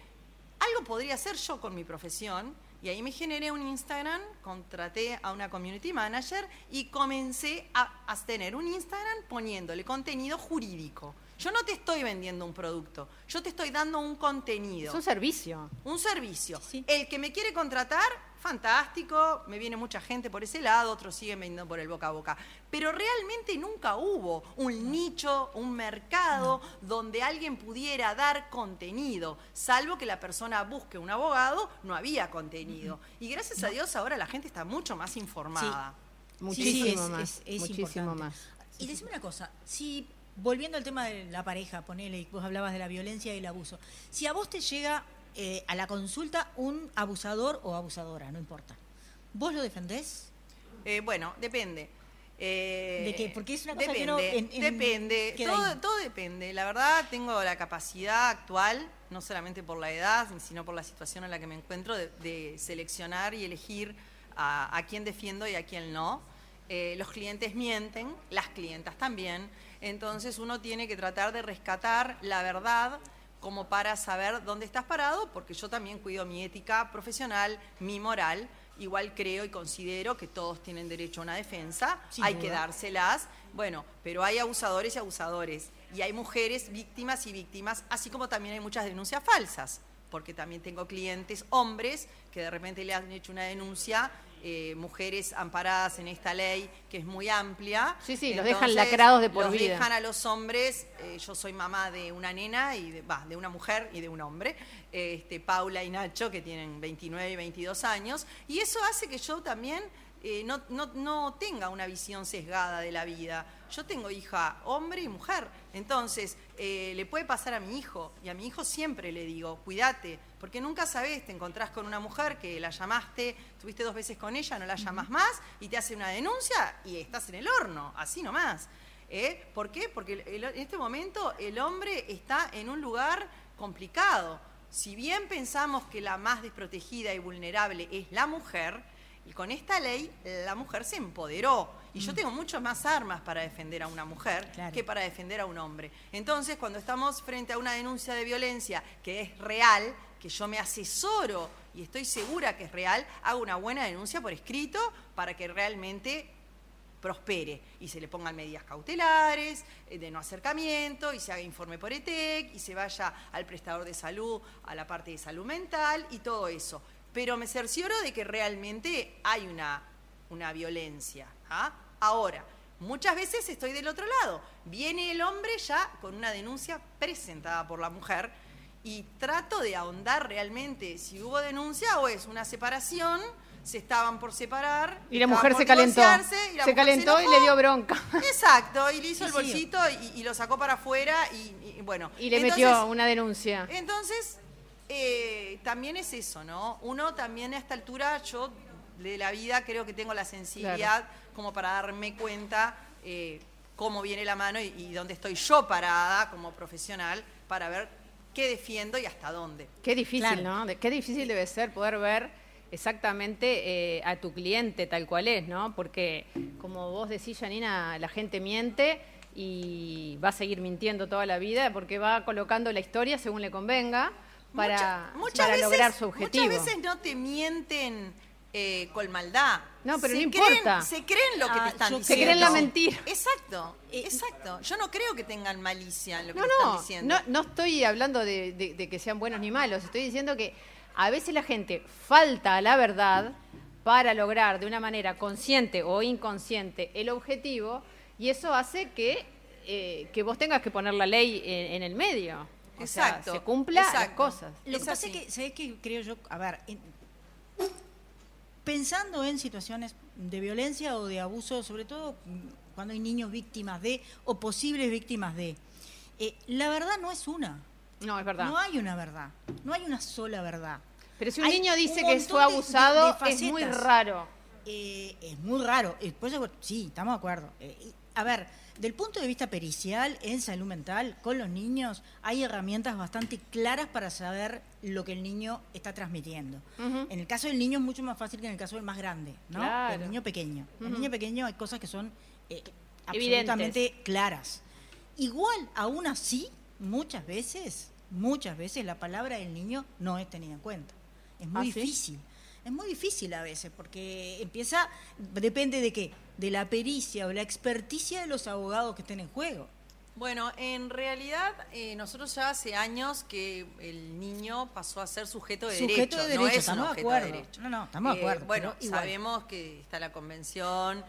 algo podría hacer yo con mi profesión. Y ahí me generé un Instagram, contraté a una community manager y comencé a, a tener un Instagram poniéndole contenido jurídico. Yo no te estoy vendiendo un producto, yo te estoy dando un contenido. Es un servicio. Un servicio. El que me quiere contratar, fantástico, me viene mucha gente por ese lado, otros siguen vendiendo por el boca a boca. Pero realmente nunca hubo un nicho, un mercado donde alguien pudiera dar contenido, salvo que la persona busque un abogado, no había contenido. Y gracias a Dios ahora la gente está mucho más informada. Muchísimo Sí, es- más. es- es muchísimo importante. más. Y decime una cosa, si volviendo al tema de la pareja, ponele, y vos hablabas de la violencia y el abuso, si a vos te llega eh, a la consulta un abusador o abusadora, no importa, ¿vos lo defendés? Eh, bueno, depende. Eh, ¿De qué? Porque es una cosa que depende, en- en- depende, todo, todo depende. La verdad, tengo la capacidad actual, no solamente por la edad, sino por la situación en la que me encuentro, de, de seleccionar y elegir a, a quién defiendo y a quién no. Eh, los clientes mienten, las clientas también. Entonces uno tiene que tratar de rescatar la verdad como para saber dónde estás parado, porque yo también cuido mi ética profesional, mi moral. Igual creo y considero que todos tienen derecho a una defensa, Sin hay duda. que dárselas. Bueno, pero hay abusadores y abusadores. Y hay mujeres víctimas y víctimas, así como también hay muchas denuncias falsas. Porque también tengo clientes hombres que de repente le han hecho una denuncia, eh, mujeres amparadas en esta ley que es muy amplia. Sí, sí, los dejan lacrados de por los vida. dejan a los hombres, eh, yo soy mamá de una nena, y de una mujer y de un hombre, este, Paula y Nacho, que tienen 29 y 22 años, y eso hace que yo también eh, no, no- no tenga una visión sesgada de la vida. Yo tengo hija hombre y mujer, entonces eh, le puede pasar a mi hijo, y a mi hijo siempre le digo, cuídate, porque nunca sabes, te encontrás con una mujer que la llamaste, tuviste dos veces con ella, no la llamas más, y te hace una denuncia y estás en el horno, así nomás. ¿Eh? ¿Por qué? Porque el- en este momento el hombre está en un lugar complicado. Si bien pensamos que la más desprotegida y vulnerable es la mujer, y con esta ley la mujer se empoderó. Y yo tengo muchas más armas para defender a una mujer que para defender a un hombre. Entonces, cuando estamos frente a una denuncia de violencia que es real, que yo me asesoro y estoy segura que es real, hago una buena denuncia por escrito para que realmente prospere y se le pongan medidas cautelares, eh, de no acercamiento, y se haga informe por ETEC, y se vaya al prestador de salud, a la parte de salud mental y todo eso. Pero me cercioro de que realmente hay una, una violencia. ¿ah? Ahora, muchas veces estoy del otro lado. Viene el hombre ya con una denuncia presentada por la mujer y trato de ahondar realmente si hubo denuncia o es una separación, se estaban por separar. Y la mujer se calentó. y Se calentó y le dio bronca. Exacto, y le hizo Sí, el sí. bolsito y, y lo sacó para afuera y, y bueno. Y le Entonces- metió una denuncia. Entonces, eh, también es eso, ¿no? Uno también a esta altura, yo de la vida creo que tengo la sensibilidad como para darme cuenta eh, cómo viene la mano y, y dónde estoy yo parada como profesional para ver qué defiendo y hasta dónde. Qué difícil, Claro. ¿no? Qué difícil debe ser poder ver exactamente eh, a tu cliente tal cual es, ¿no? Porque, como vos decís, Janina, la gente miente y va a seguir mintiendo toda la vida porque va colocando la historia según le convenga para, Mucha- muchas para veces- lograr su objetivo. Muchas veces no te mienten eh, con maldad. No, pero Se no creen- importa. se creen lo que Ah, te están yo diciendo. Se creen la mentira. Exacto, exacto. Yo no creo que tengan malicia en lo que No, te están diciendo. no, no estoy hablando de, de- de que sean buenos ni malos, estoy diciendo que a veces la gente falta a la verdad para lograr de una manera consciente o inconsciente el objetivo y eso hace que, eh, que vos tengas que poner la ley en, en el medio. O Exacto, sea, se cumpla las cosas. Lo Es que pasa así. es que, ¿sabés qué creo yo? A ver, en- pensando en situaciones de violencia o de abuso, sobre todo cuando hay niños víctimas de o posibles víctimas de, eh, la verdad no es una. No, es verdad. No hay una verdad. No hay una sola verdad. Pero si un Hay niño dice un que fue de- de- abusado, de es muy raro. Eh, es muy raro. Eh, por eso, sí, estamos de acuerdo. A ver, del punto de vista pericial, en salud mental, con los niños, hay herramientas bastante claras para saber lo que el niño está transmitiendo. En el caso del niño es mucho más fácil que en el caso del más grande, ¿no? Claro. El niño pequeño. El Ujú. niño pequeño hay cosas que son eh, Evidentes. absolutamente claras. Igual, aún así, muchas veces, muchas veces la palabra del niño no es tenida en cuenta. Es muy ¿Ah, sí? difícil. Es muy difícil a veces porque empieza, depende de qué, de la pericia o la experticia de los abogados que estén en juego. Bueno, en realidad eh, nosotros ya hace años que el niño pasó a ser sujeto de Sujeto derecho. de no es un estamos de objeto acuerdo. derecho. No, no, estamos de acuerdo, bueno, sabemos que está la convención,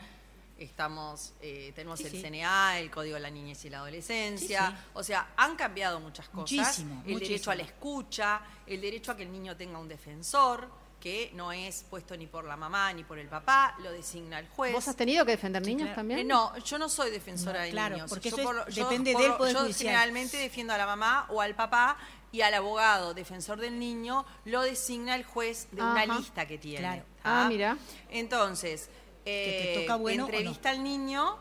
estamos, eh, tenemos Sí, el sí. CNA, el Código de la Niñez y la Adolescencia. Sí. O sea, han cambiado muchas cosas. Muchísimo, el derecho a la escucha, el derecho a que el niño tenga un defensor que no es puesto ni por la mamá ni por el papá, lo designa el juez. ¿Vos has tenido que defender niños claro. también? Eh, no, yo no soy defensora No, de claro, niños. porque Yo eso es- por- yo depende por del Poder yo Judicial. generalmente defiendo a la mamá o al papá y al abogado defensor del niño lo designa el juez de una lista que tiene. Claro. Ah, mira. Entonces, Que te eh, toca bueno o no. entrevista al niño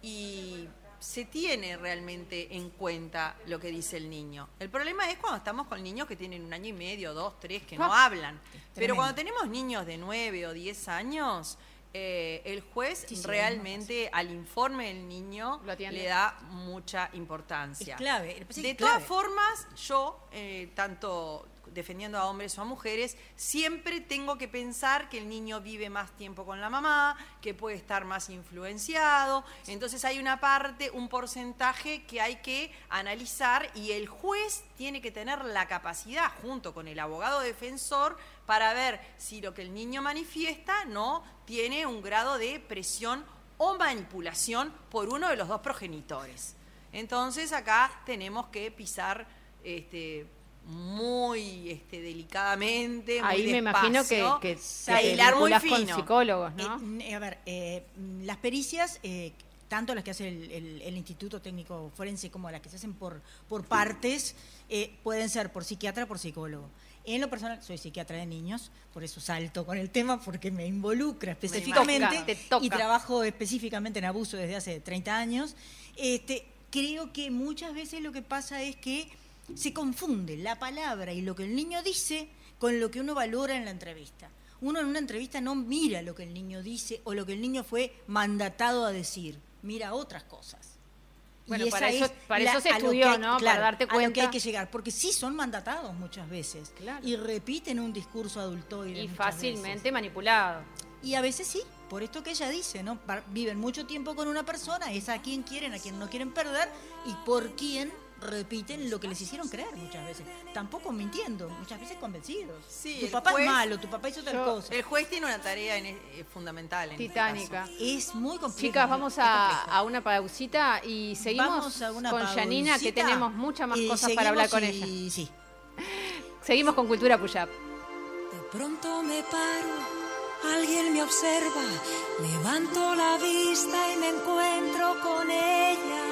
y se tiene realmente en cuenta lo que dice el niño. El problema es cuando estamos con niños que tienen un año y medio, dos, tres, que no Ah, hablan. Pero cuando tenemos niños de nueve o diez años, eh, el juez Sí, sí, realmente al informe del niño le da mucha importancia. Es clave, es De todas formas, yo, eh, tanto defendiendo a hombres o a mujeres, siempre tengo que pensar que el niño vive más tiempo con la mamá, que puede estar más influenciado. Entonces hay una parte, un porcentaje que hay que analizar y el juez tiene que tener la capacidad, junto con el abogado defensor, para ver si lo que el niño manifiesta no tiene un grado de presión o manipulación por uno de los dos progenitores. Entonces acá tenemos que pisar este, muy este, delicadamente, muy Ahí me imagino que, despacio, que, que hilar muy vinculás con fino. psicólogos, ¿no? Eh, a ver, eh, las pericias, eh, tanto las que hace el, el- el Instituto Técnico Forense como las que se hacen por, por partes, eh, pueden ser por psiquiatra o por psicólogo. En lo personal, soy psiquiatra de niños, por eso salto con el tema, porque me involucra específicamente toca, te toca. y trabajo específicamente en abuso desde hace 30 años. Este, creo que muchas veces lo que pasa es que se confunde la palabra y lo que el niño dice con lo que uno valora en la entrevista. Uno en una entrevista no mira lo que el niño dice o lo que el niño fue mandatado a decir, mira otras cosas. Y Bueno, esa para eso- es para eso se estudió, hay- ¿no? Para darte A lo que cuenta. hay que llegar, porque sí son mandatados muchas veces Claro. y repiten un discurso adultoide. Y fácilmente veces. manipulado. Y a veces sí, por esto que ella dice, ¿no? Viven mucho tiempo con una persona, es a quien quieren, a quien no quieren perder, y por quien repiten lo que les hicieron creer muchas veces. Tampoco mintiendo, muchas veces convencidos. Sí, tu papá juez- es malo, tu papá hizo tal Yo- cosa. El juez tiene una tarea en- eh, fundamental en este Titánica. caso. Es muy complejo. Chicas, vamos a, una pausita y seguimos Vamos a una con Janina, que pausita tenemos muchas más cosas para hablar con ella. Sí. Seguimos con Cultura Puyap. De pronto me paro, alguien me observa, levanto la vista y me encuentro con ella.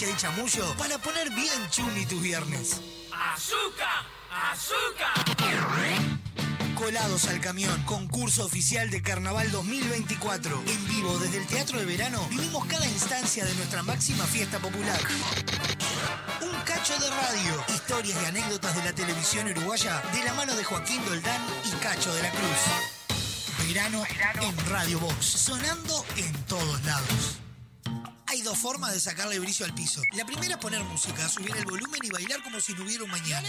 Chamullo para poner bien chumi tus viernes. ¡Azúcar! ¡Azúcar! Colados al camión, concurso oficial de Carnaval 2024. En vivo desde el Teatro de Verano vivimos cada instancia de nuestra máxima fiesta popular. Un cacho de radio, historias y anécdotas de la televisión uruguaya de la mano de Joaquín Doldán y Cacho de la Cruz. Verano en Radio Box, sonando en todos lados. Hay dos formas de sacarle brillo al piso. La primera es poner música, subir el volumen y bailar como si no hubiera un mañana.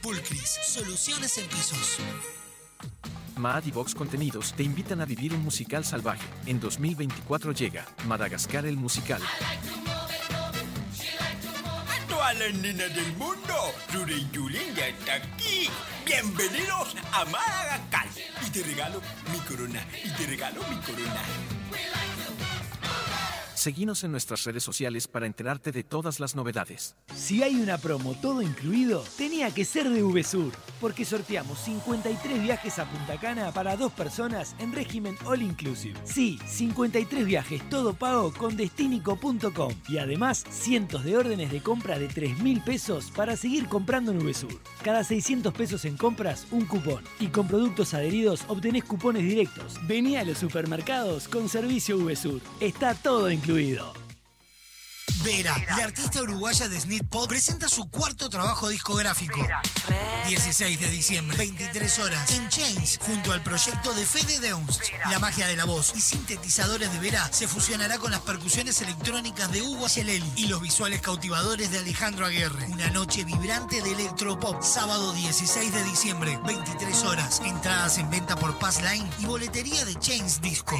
Pulcris, soluciones en pisos. Maad y Vox Contenidos te invitan a vivir un musical salvaje. En 2024 llega Madagascar el musical. A todas las nenas del mundo, Ruri Yulín ya está aquí. Bienvenidos a Madagascar. Y te regalo mi corona. Y te regalo mi corona. Seguinos en nuestras redes sociales para enterarte de todas las novedades. Si hay una promo todo incluido, tenía que ser de VSUR, porque sorteamos 53 viajes a Punta Cana para dos personas en régimen All Inclusive. Sí, 53 viajes todo pago con destinico.com y además cientos de órdenes de compra de 3 mil pesos para seguir comprando en VSUR. Cada 600 pesos en compras, un cupón. Y con productos adheridos obtenés cupones directos. Vení a los supermercados con servicio VSUR. Está todo incluido. Vera, la artista uruguaya de Snit Pop, presenta su cuarto trabajo discográfico. 16 de diciembre, 23 horas, en Chains, junto al proyecto de Fede Deunst. La magia de la voz y sintetizadores de Vera se fusionará con las percusiones electrónicas de Hugo Celeli y los visuales cautivadores de Alejandro Aguirre. Una noche vibrante de electropop, sábado 16 de diciembre, 23 horas. Entradas en venta por Passline y boletería de Chains Disco.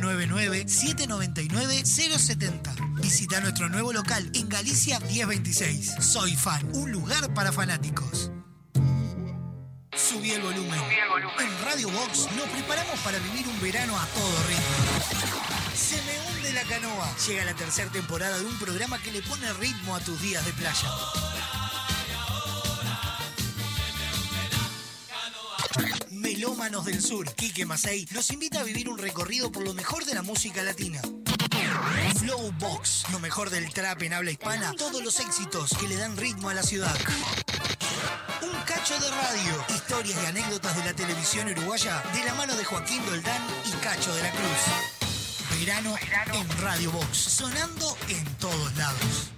099-799-070. Visita nuestro nuevo local en Galicia 1026. Soy Fan, un lugar para fanáticos. Subí el volumen. En Radio Box nos preparamos para vivir un verano a todo ritmo. Se me hunde la canoa. Llega la tercera temporada de un programa que le pone ritmo a tus días de playa. Melómanos del Sur, Quique Masei, nos invita a vivir un recorrido por lo mejor de la música latina. Flow Box, lo mejor del trap en habla hispana, todos los éxitos que le dan ritmo a la ciudad. Un cacho de radio, historias y anécdotas de la televisión uruguaya de la mano de Joaquín Doldán y Cacho de la Cruz. Verano en Radio Box, sonando en todos lados.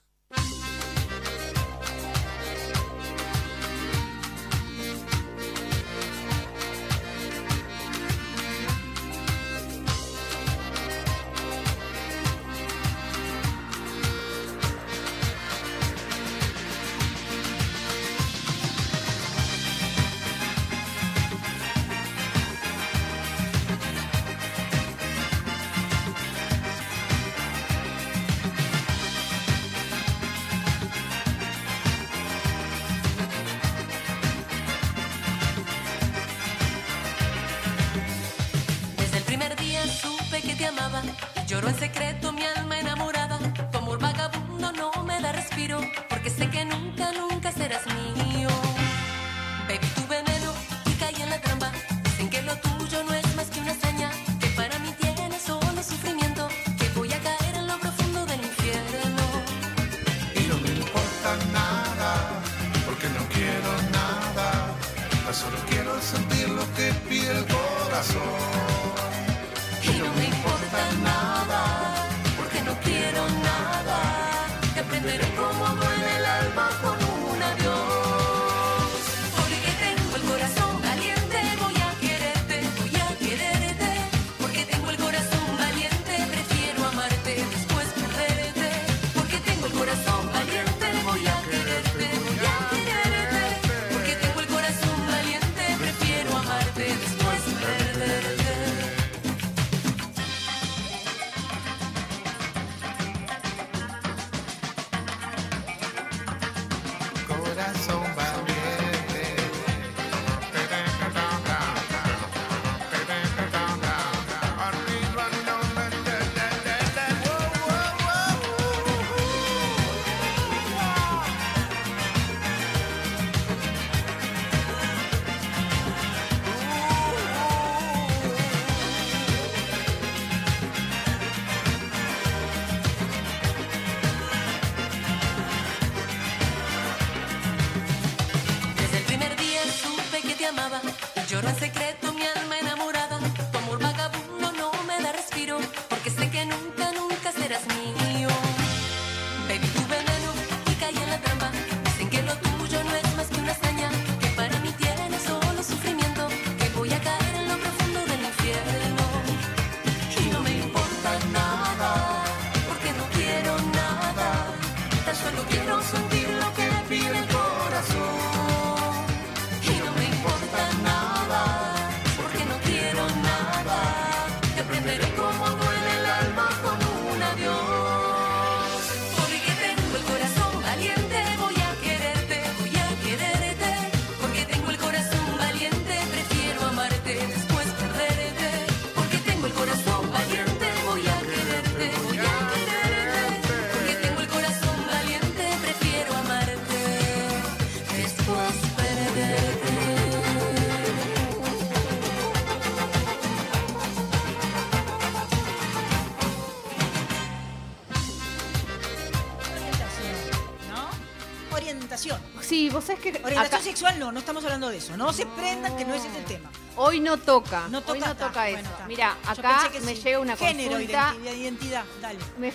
Sexual no, no estamos hablando de eso. No se prendan que no ese es el tema. Hoy no toca. No toca Hoy no toca Bueno, eso. está. Mira, acá me sí. llega una Género, consulta. identidad, identidad, dale. Me,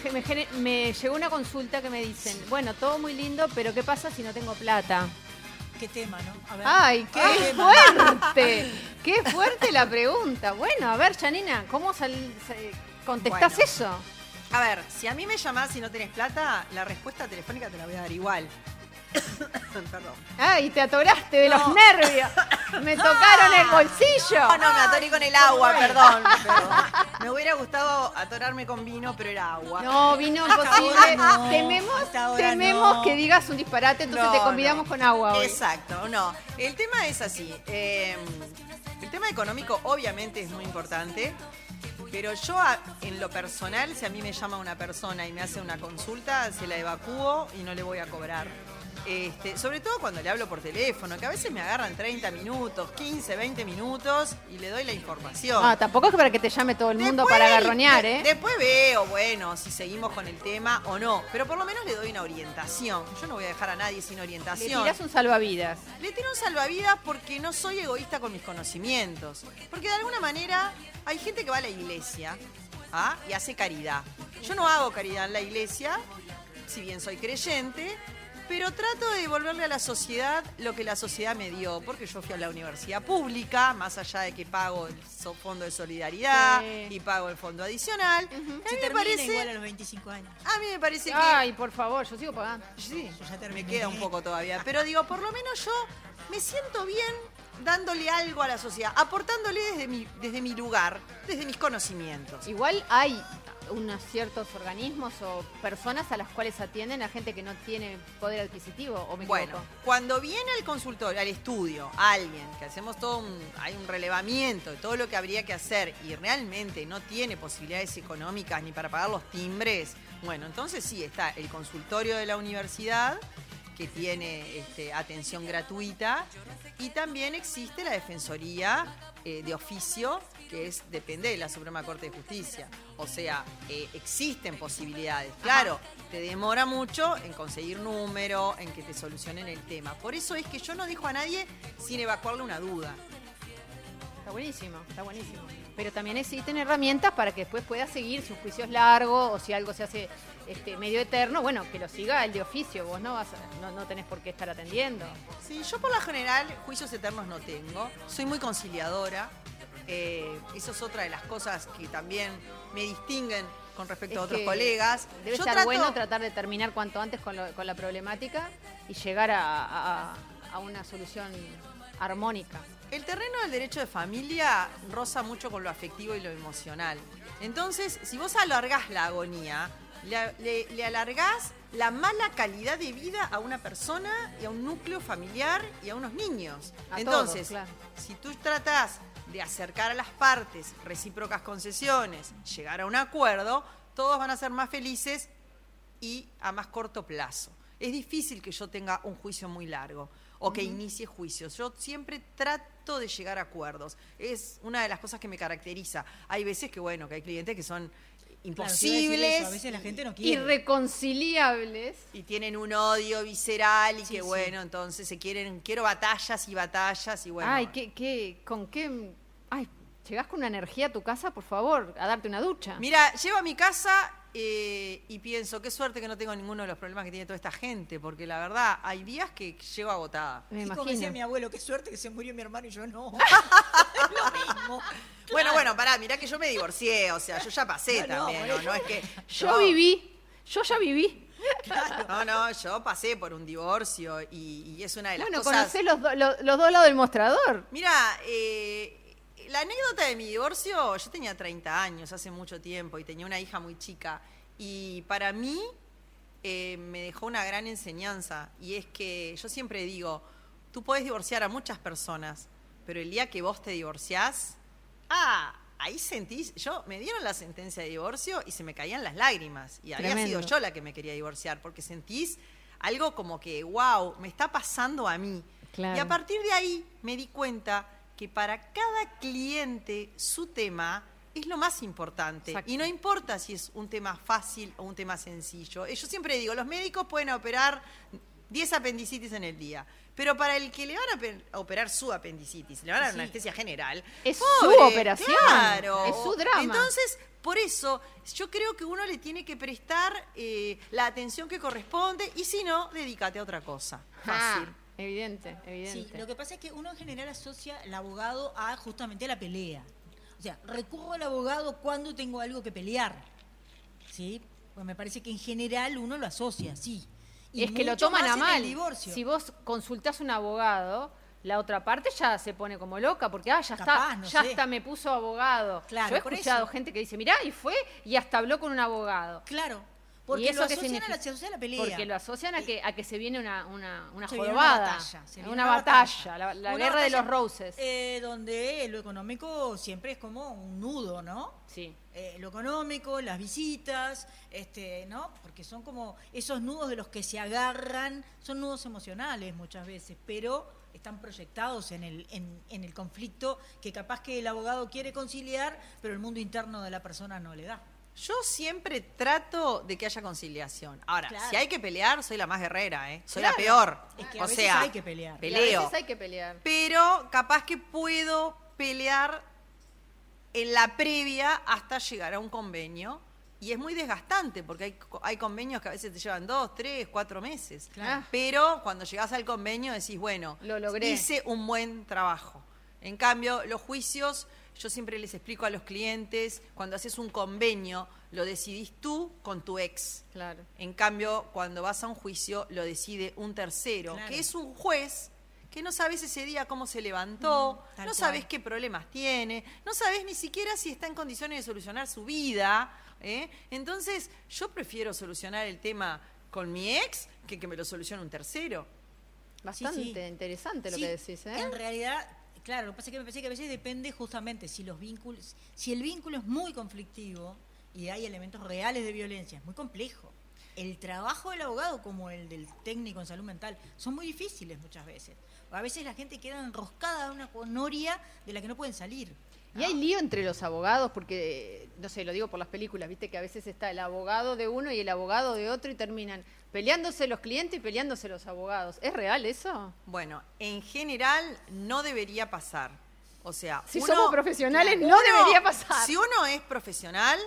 me llegó una consulta que me dicen, bueno, todo muy lindo, pero ¿qué pasa si no tengo plata? Qué tema, ¿no? A ver. ¡Ay, qué fuerte! ¡Qué fuerte la pregunta! Bueno, a ver, Janina, ¿cómo sal- contestás Bueno. eso? A ver, si a mí me llamás y no tenés plata, la respuesta telefónica te la voy a dar igual. Perdón. ¡Ay, te atoraste de los nervios! ¡Me tocaron el bolsillo! No, no, me atoré con el agua, perdón, perdón. Me hubiera gustado atorarme con vino, pero era agua. No, vino imposible. no, tememos tememos no. que digas un disparate, entonces te convidamos con agua hoy. Exacto, no. El tema es así. eh, el tema económico obviamente es muy importante, pero yo en lo personal, si a mí me llama una persona y me hace una consulta, se la evacúo y no le voy a cobrar. Este, sobre todo cuando le hablo por teléfono, que a veces me agarran 30 minutos, 15, 20 minutos y le doy la información. Ah, tampoco es para que te llame todo el mundo Después- para agarronear, de- ¿eh? Después veo, bueno, si seguimos con el tema o no. Pero por lo menos le doy una orientación. Yo no voy a dejar a nadie sin Le orientación. tirás un salvavidas. Le tiro un salvavidas porque no soy egoísta con mis conocimientos. Porque de alguna manera hay gente que va a la iglesia ¿ah? y hace caridad. Yo no hago caridad en la iglesia, si bien soy creyente, pero trato de devolverle a la sociedad lo que la sociedad me dio. Porque yo fui a la universidad pública, más allá de que pago el fondo de solidaridad Sí. y pago el fondo adicional. A mí Se me parece, igual a los 25 años. a mí me parece que Ay, por favor, yo sigo pagando. Sí, Yo ya terminé. me queda un poco todavía. Pero digo, por lo menos yo me siento bien dándole algo a la sociedad, aportándole desde mi, desde mi lugar, desde mis conocimientos. Igual hay unos ciertos organismos o personas a las cuales atienden a gente que no tiene poder adquisitivo, o me Bueno, cuando viene al consultorio, al estudio, alguien que hacemos todo un, hay un relevamiento de todo lo que habría que hacer y realmente no tiene posibilidades económicas ni para pagar los timbres, bueno, entonces sí está el consultorio de la universidad que tiene este, atención gratuita y también existe la defensoría eh, de oficio que es depende de la Suprema Corte de Justicia. O sea, eh, existen posibilidades. Claro, te demora mucho en conseguir número, en que te solucionen el tema. Por eso es que yo no dejo a nadie sin evacuarle una duda. Está buenísimo, está buenísimo. Pero también existen herramientas para que después pueda seguir sus juicios largos o si algo se hace este, medio eterno, bueno, que lo siga el de oficio. Vos no, vas a- no, no tenés por qué estar atendiendo. Sí, yo por lo general juicios eternos no tengo. Soy muy conciliadora. Eh, eso es otra de las cosas que también me distinguen con respecto a otros colegas. Debe Yo ser trato- bueno tratar de terminar cuanto antes con, lo- con la problemática y llegar a, a- a una solución armónica. El terreno del derecho de familia roza mucho con lo afectivo y lo emocional. Entonces, si vos alargás la agonía, le, le- le alargás la mala calidad de vida a una persona y a un núcleo familiar y a unos niños. A Entonces, todos, claro. si tú tratás de acercar a las partes recíprocas concesiones, llegar a un acuerdo, todos van a ser más felices y a más corto plazo. Es difícil que yo tenga un juicio muy largo o que inicie juicios. Yo siempre trato de llegar a acuerdos. Es una de las cosas que me caracteriza. Hay veces que, bueno, que hay clientes que son Claro, imposibles. eso, a veces la gente no quiere. Irreconciliables. Y tienen un odio visceral y Sí, que, sí. bueno, entonces se quieren, quiero batallas y batallas y bueno. Ay, ¿qué, qué, ¿con qué? Ay, llegás con una energía a tu casa, por favor, a darte una ducha. Mira, llego a mi casa eh, y pienso, qué suerte que no tengo ninguno de los problemas que tiene toda esta gente, porque la verdad, hay días que llego agotada. Me Así como decía mi abuelo, qué suerte que se murió mi hermano y yo no. Bueno, bueno, pará, mirá que yo me divorcié, o sea, yo ya pasé No, también, no, no es que... Yo viví, yo ya viví. No, no, yo pasé por un divorcio y, y es una de las Bueno, cosas... conocés los, do- lo- los dos lados del mostrador. Mira, eh, la anécdota de mi divorcio, yo tenía 30 años, hace mucho tiempo, y tenía una hija muy chica. Y para mí eh, me dejó una gran enseñanza. Y es que yo siempre digo, tú puedes divorciar a muchas personas, pero el día que vos te divorciás, ah, ahí sentís, yo me dieron la sentencia de divorcio y se me caían las lágrimas. Y había Tremendo. sido yo la que me quería divorciar, porque sentís algo como que, wow, me está pasando a mí. Claro. Y a partir de ahí me di cuenta que para cada cliente su tema es lo más importante. Exacto. Y no importa si es un tema fácil o un tema sencillo. Eh, Yo siempre digo, los médicos pueden operar 10 apendicitis en el día. Pero para el que le van a pe- a operar su apendicitis, le van a dar Sí. una anestesia general. Es pobre, su operación, Claro. es su drama. Entonces, por eso, yo creo que uno le tiene que prestar eh, la atención que corresponde y si no, dedícate a otra cosa. Fácil. Ah, evidente, Sí, evidente. lo que pasa es que uno en general asocia el abogado a justamente la pelea. O sea, recurro al abogado cuando tengo algo que pelear. ¿Sí? Pues me parece que en general uno lo asocia, sí. Y es que lo toman a mal. divorcio. Si vos consultás a un abogado, la otra parte ya se pone como loca porque ah, ya Capaz, está, no ya sé. está, me puso abogado. Claro, Yo he escuchado eso. gente que dice, mirá, y fue y hasta habló con un abogado. Claro, ¿Y porque eso lo asocian a la, se asocia a la pelea. Porque lo asocian a que, a que se viene una, una, una Se viene jorobada. una batalla, una la, la Una guerra de los roses. eh, donde lo económico siempre es como un nudo, ¿no? Sí. Eh, lo económico, las visitas, este, ¿no? Porque son como esos nudos de los que se agarran, son nudos emocionales muchas veces, pero están proyectados en el, en, en el conflicto que capaz que el abogado quiere conciliar, pero el mundo interno de la persona no le da. Yo siempre trato de que haya conciliación. Ahora, Claro. si hay que pelear, soy la más guerrera, ¿eh? Soy Claro. la peor. Es que a o veces sea, hay que pelear. Y a peleo. veces hay que pelear. Pero capaz que puedo pelear en la previa hasta llegar a un convenio. Y es muy desgastante porque hay, co- hay convenios que a veces te llevan dos, tres, cuatro meses. Claro. Pero cuando llegás al convenio decís, bueno, Lo logré. hice un buen trabajo. En cambio, los juicios, yo siempre les explico a los clientes, cuando haces un convenio, lo decidís tú con tu ex. Claro. En cambio, cuando vas a un juicio, lo decide un tercero, Claro. que es un juez que no sabes ese día cómo se levantó, Mm, no cual. sabes qué problemas tiene, no sabes ni siquiera si está en condiciones de solucionar su vida. ¿eh? Entonces, yo prefiero solucionar el tema con mi ex que que me lo solucione un tercero. Bastante Sí, sí. interesante lo Sí, que decís, ¿eh? En realidad, claro, lo que pasa es que me parece que a veces depende justamente si los vínculos, si el vínculo es muy conflictivo y hay elementos reales de violencia, es muy complejo. El trabajo del abogado como el del técnico en salud mental son muy difíciles muchas veces. A veces la gente queda enroscada en una noria de la que no pueden salir. Y hay lío entre los abogados, porque, no sé, lo digo por las películas, viste que a veces está el abogado de uno y el abogado de otro y terminan peleándose los clientes y peleándose los abogados. ¿Es real eso? Bueno, en general no debería pasar. O sea, Si uno- somos profesionales, no debería pasar. Si uno es profesional,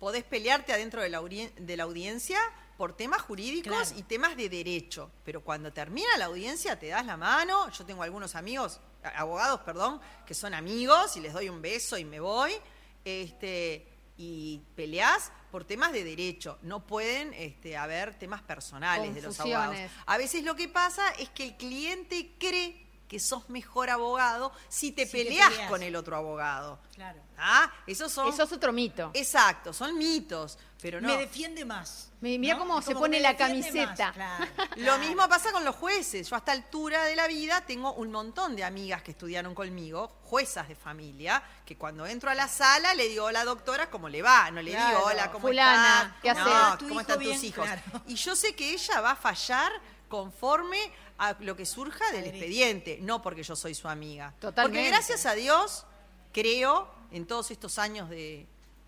podés pelearte adentro de la, audien- de la audiencia por temas jurídicos Claro. y temas de derecho. Pero cuando termina la audiencia, te das la mano. Yo tengo algunos amigos, abogados, perdón, que son amigos y les doy un beso y me voy. Este, y peleás por temas de derecho. No pueden este, haber temas personales de los abogados. A veces lo que pasa es que el cliente cree que sos mejor abogado si te Si te peleas con el otro abogado. Claro. ¿Ah? Esos son. Eso es otro mito. Exacto, son mitos. Pero no. Me defiende más. Mi- Mira ¿no? cómo se pone me la camiseta. más, claro. Lo mismo pasa con los jueces. Yo a esta altura de la vida tengo un montón de amigas que estudiaron conmigo, juezas de familia, que cuando entro a la sala le digo hola doctora, ¿cómo le va? No le Claro. digo hola, ¿cómo Fulana, está? ¿qué no, haces? Tu ¿cómo hijo están bien, tus hijos? Y yo sé que ella va a fallar conforme a lo que surja del expediente, no porque yo soy su amiga. Totalmente. Porque gracias a Dios creo en todos estos años de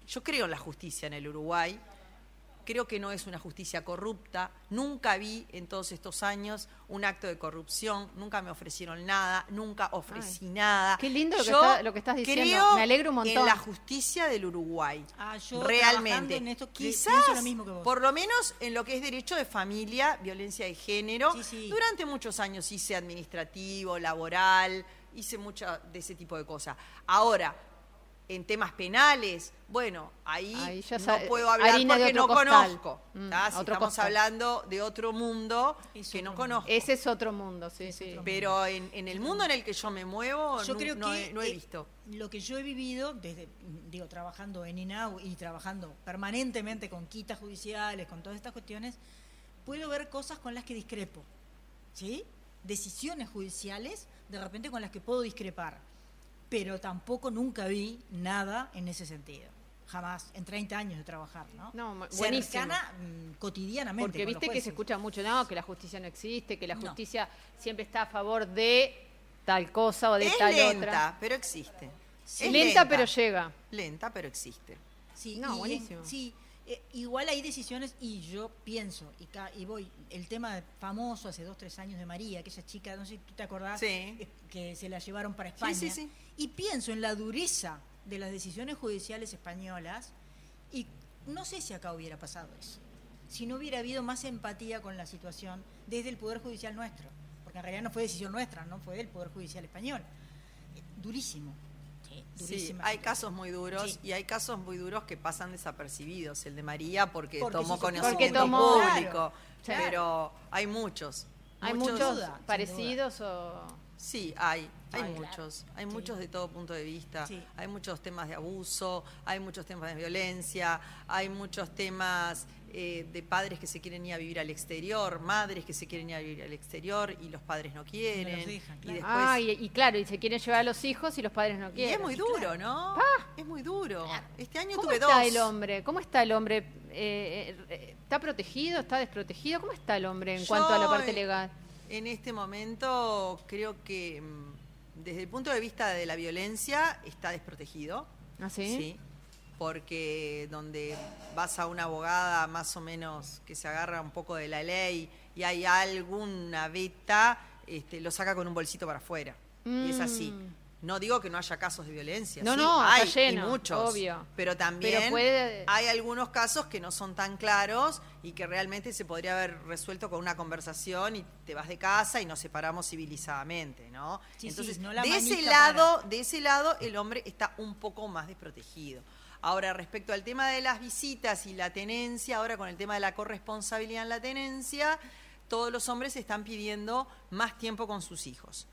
yo creo en la justicia en el Uruguay. Creo que no es una justicia corrupta. Nunca vi en todos estos años un acto de corrupción. Nunca me ofrecieron nada. Nunca ofrecí Ay, nada. qué lindo lo que Yo está- lo que estás diciendo. creo Me alegro un montón. En la justicia del Uruguay. Ah, yo Realmente. en esto, qui- Quizás, pienso lo mismo que vos. por lo menos en lo que es derecho de familia, violencia de género. Sí, sí. Durante muchos años hice administrativo, laboral, hice mucha de ese tipo de cosas. Ahora, en temas penales, bueno, ahí, Ahí ya no puedo hablar porque no costal. conozco. Mm. Si estamos costal. hablando de otro mundo que no conozco. Ese es otro mundo, sí, sí. Pero en, en el mundo en el que yo me muevo, Yo no, creo no que he, no he eh, visto. lo que yo he vivido desde digo trabajando en INAU y trabajando permanentemente con quitas judiciales, con todas estas cuestiones, puedo ver cosas con las que discrepo. ¿Sí? Decisiones judiciales de repente con las que puedo discrepar, pero tampoco nunca vi nada en ese sentido. Jamás en 30 años de trabajar, ¿no? No. Cercana mm, cotidianamente Porque viste que se escucha mucho, no, que la justicia no existe, que la No. justicia siempre está a favor de tal cosa o de Es tal lenta, otra. pero existe. Sí. Es Lenta, pero llega. Lenta, pero existe. Sí, No, y- buenísimo. Sí, eh, igual hay decisiones y yo pienso, y, ca- y voy, el tema famoso hace dos, tres años de María, aquella chica, no sé si tú te acordás, Sí. eh, que se la llevaron para España. sí, sí. Y pienso en la dureza de las decisiones judiciales españolas y no sé si acá hubiera pasado eso. Si no hubiera habido más empatía con la situación desde el Poder Judicial nuestro. Porque en realidad no fue decisión nuestra, no fue del Poder Judicial español. Eh, Durísimo. Sí, Sí, durísima hay situación. casos muy duros Sí. y hay casos muy duros que pasan desapercibidos. El de María porque, Porque tomó conocimiento tomó- público. Claro. Pero hay muchos. Hay muchos- muchos duda, sin parecidos o... Sí, hay, hay muchos, hay Sí. muchos de todo punto de vista, Sí. hay muchos temas de abuso, hay muchos temas de violencia, hay muchos temas eh, de padres que se quieren ir a vivir al exterior, madres que se quieren ir a vivir al exterior y los padres no quieren. dejan, y claro. después, Ah, y, y claro, y se quieren llevar a los hijos y los padres no y quieren. es muy duro, ¿no? Ah. Es muy duro. Este año ¿Cómo tuve está dos. el hombre? ¿Cómo está el hombre? Eh, eh, ¿Está protegido? ¿Está desprotegido? ¿Cómo está el hombre en cuanto a la parte legal? En este momento creo que mm, desde el punto de vista de la violencia está desprotegido. ¿Ah, sí? porque donde vas a una abogada más o menos que se agarra un poco de la ley y hay alguna beta, este, lo saca con un bolsito para afuera. Y es así. No digo que no haya casos de violencia. No, sí, no, está hay, lleno, y muchos. obvio. Pero también Pero puede- hay algunos casos que no son tan claros y que realmente se podría haber resuelto con una conversación y te vas de casa y nos separamos civilizadamente, ¿no? Sí, sí, Entonces, no la de ese lado, de ese lado el hombre está un poco más desprotegido. Ahora, respecto al tema de las visitas y la tenencia, ahora con el tema de la corresponsabilidad en la tenencia, todos los hombres están pidiendo más tiempo con sus hijos.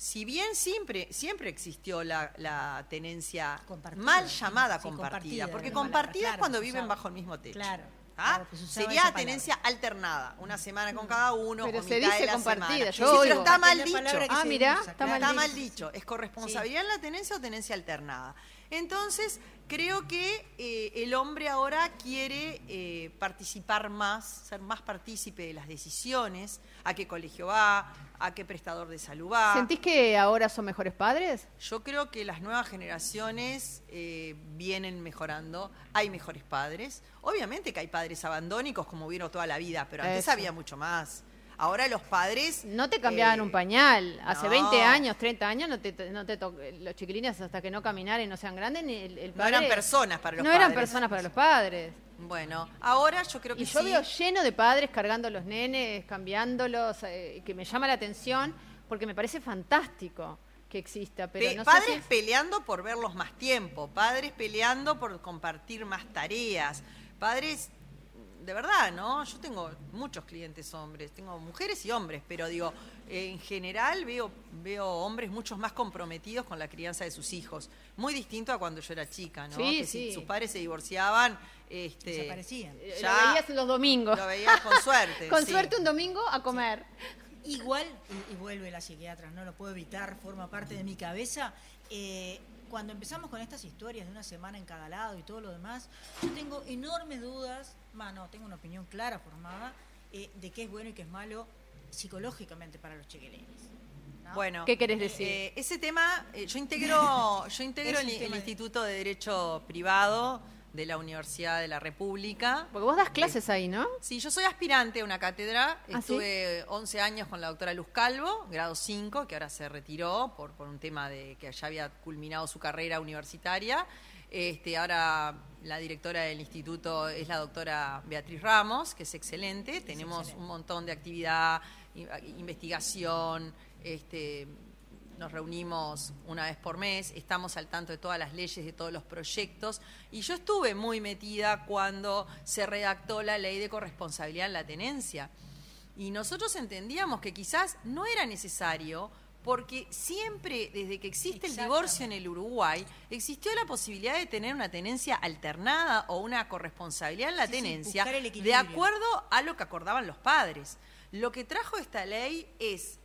Si bien siempre, siempre existió la, la tenencia Compartida, mal llamada sí, compartida, compartida, porque palabra, compartida es cuando viven usaba. bajo el mismo techo. Claro, ¿Ah? claro, Sería tenencia alternada, una semana con cada uno Pero o se mitad dice de la compartida, semana. yo Sí, pero oigo. está mal dicho. Ah, usa, está claro. Está mal mal dicho. dicho. ¿Es corresponsabilidad en la tenencia o tenencia alternada? Entonces, creo que eh, el hombre ahora quiere eh, participar más, ser más partícipe de las decisiones, a qué colegio va, a qué prestador de salud va. ¿Sentís que ahora son mejores padres? Yo creo que las nuevas generaciones eh, vienen mejorando, hay mejores padres. Obviamente que hay padres abandónicos como hubieron toda la vida, pero antes Eso. había mucho más. Ahora los padres... No te cambiaban eh, un pañal. Hace no. 20 años, 30 años, no te, no te to- los chiquilines hasta que no caminaran y no sean grandes, ni el, el No eran padre- personas para los No eran padres. personas para los padres. Bueno, ahora yo creo que Y yo sí. veo lleno de padres cargando a los nenes, cambiándolos, eh, que me llama la atención porque me parece fantástico que exista. Pero Pe- no sé padres peleando por verlos más tiempo, padres peleando por compartir más tareas, padres de verdad, ¿no? Yo tengo muchos clientes hombres, tengo mujeres y hombres, pero digo, en general veo, veo hombres muchos más comprometidos con la crianza de sus hijos. Muy distinto a cuando yo era chica, ¿no? Sí, que si sí. sus padres se divorciaban, este, Desaparecían. Eh, ya lo veías los domingos. Lo veías con suerte. con sí. suerte un domingo a comer. Igual, y, y vuelve la psiquiatra, no lo puedo evitar, forma parte de mi cabeza. eh, cuando empezamos con estas historias de una semana en cada lado y todo lo demás, yo tengo enormes dudas, más no, tengo una opinión clara, formada, eh, de qué es bueno y qué es malo psicológicamente para los chiquilines. ¿no? Bueno, ¿Qué querés decir? eh, ese tema, eh, yo integro, yo integro el, el tema de- Instituto de Derecho Privado de la Universidad de la República. Porque vos das clases ahí, ¿no? Sí, yo soy aspirante a una cátedra. ¿Ah, sí? Estuve 11 años con la doctora Luz Calvo, grado 5, que ahora se retiró por, por un tema de que ya había culminado su carrera universitaria. Este, ahora la directora del instituto es la doctora Beatriz Ramos, que es excelente. Tenemos un montón de actividad, investigación, este, nos reunimos una vez por mes, estamos al tanto de todas las leyes, de todos los proyectos, y yo estuve muy metida cuando se redactó la ley de corresponsabilidad en la tenencia. Y nosotros entendíamos que quizás no era necesario, porque siempre, desde que existe el divorcio en el Uruguay, existió la posibilidad de tener una tenencia alternada o una corresponsabilidad en la Sí, tenencia de acuerdo a lo que acordaban los padres. Lo que trajo esta ley es,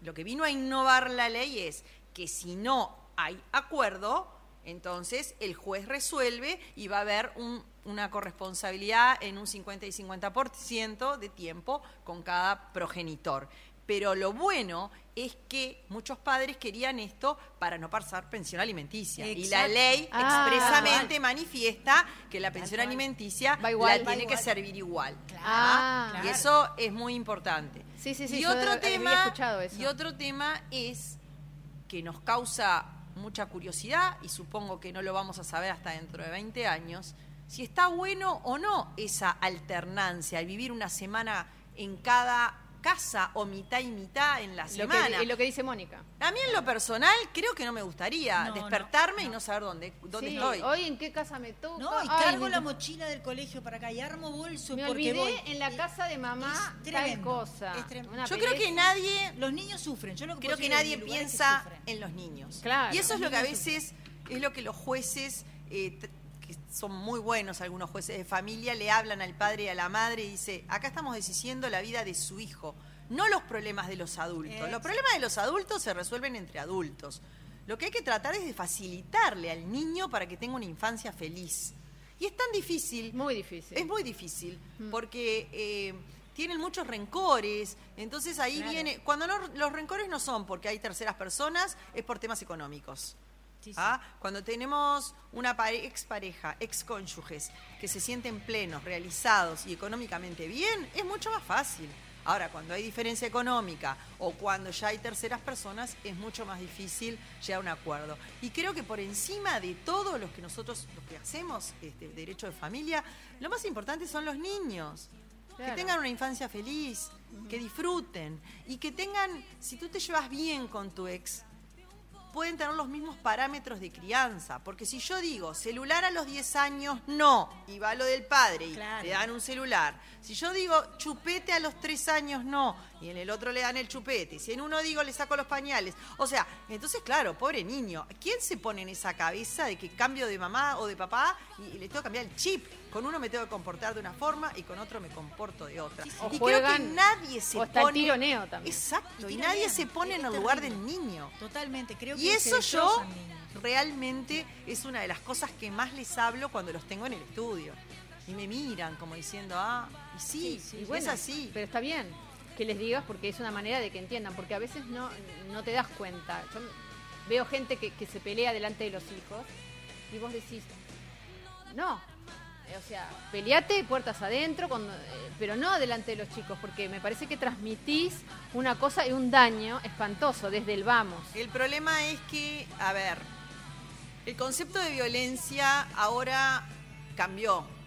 lo que vino a innovar la ley es que si no hay acuerdo, entonces el juez resuelve y va a haber un- una corresponsabilidad en un 50 y 50% de tiempo con cada progenitor. Pero lo bueno es que muchos padres querían esto para no pasar pensión alimenticia. Y la ley Ah, expresamente igual. manifiesta que la pensión alimenticia Va igual. la tiene que servir igual. Ah, Y eso es muy importante. Sí, sí, sí, Y otro tema, eso. y otro tema es que nos causa mucha curiosidad y supongo que no lo vamos a saber hasta dentro de 20 años, si está bueno o no esa alternancia, el vivir una semana en cada casa o mitad y mitad en la Lo semana. que, lo que dice Mónica. A mí en lo personal creo que no me gustaría No, despertarme no, y no saber dónde, dónde Sí, estoy. Hoy en qué casa me toca. No, y cargo la mochila del colegio para acá y armo bolso Me porque olvidé voy. en la casa de mamá Es tal tremendo, cosa. es tremendo. Una Yo creo que nadie Los niños sufren. Yo lo que creo que nadie que piensa en los niños. Claro. Y eso es lo que a veces es lo que los jueces, eh, son muy buenos algunos jueces de familia, le hablan al padre y a la madre y dice, acá estamos decidiendo la vida de su hijo, no los problemas de los adultos. Los problemas de los adultos se resuelven entre adultos. Lo que hay que tratar es de facilitarle al niño para que tenga una infancia feliz. Y es tan difícil. Muy difícil. Es muy difícil, Mm. porque eh, tienen muchos rencores, entonces ahí Claro. viene, cuando no- los rencores no son porque hay terceras personas, es por temas económicos. Sí, sí. ¿Ah? Cuando tenemos una pare- expareja, excónyuges, que se sienten plenos, realizados y económicamente bien, es mucho más fácil. Ahora, cuando hay diferencia económica o cuando ya hay terceras personas, es mucho más difícil llegar a un acuerdo. Y creo que por encima de todo lo que nosotros, lo que hacemos, este, derecho de familia, lo más importante son los niños. Claro. Que tengan una infancia feliz, que disfruten y que tengan, si tú te llevas bien con tu ex, pueden tener los mismos parámetros de crianza. Porque si yo digo celular a los 10 años, no, y va lo del padre y Claro. le dan un celular. Si yo digo chupete a los 3 años, no, y en el otro le dan el chupete. Si en uno digo le saco los pañales. O sea, entonces, claro, pobre niño. ¿Quién se pone en esa cabeza de que cambio de mamá o de papá y, y le tengo que cambiar el chip? Con uno me tengo que comportar de una forma y con otro me comporto de otra. Y creo que nadie se o está el pone. tironeo también. Exacto, Y nadie se pone en el lugar del niño. Totalmente, creo que Y se eso yo niños. realmente es una de las cosas que más les hablo cuando los tengo en el estudio. Y me miran como diciendo, ah, y sí, Sí, es bueno, así. Pero está bien que les digas porque es una manera de que entiendan, porque a veces no, no te das cuenta. Yo veo gente que, se pelea delante de los hijos y vos decís, no, eh, o sea, peleate puertas adentro, eh, pero no delante de los chicos, porque me parece que transmitís una cosa y un daño espantoso desde el vamos. El problema es que, a ver, el concepto de violencia ahora cambió.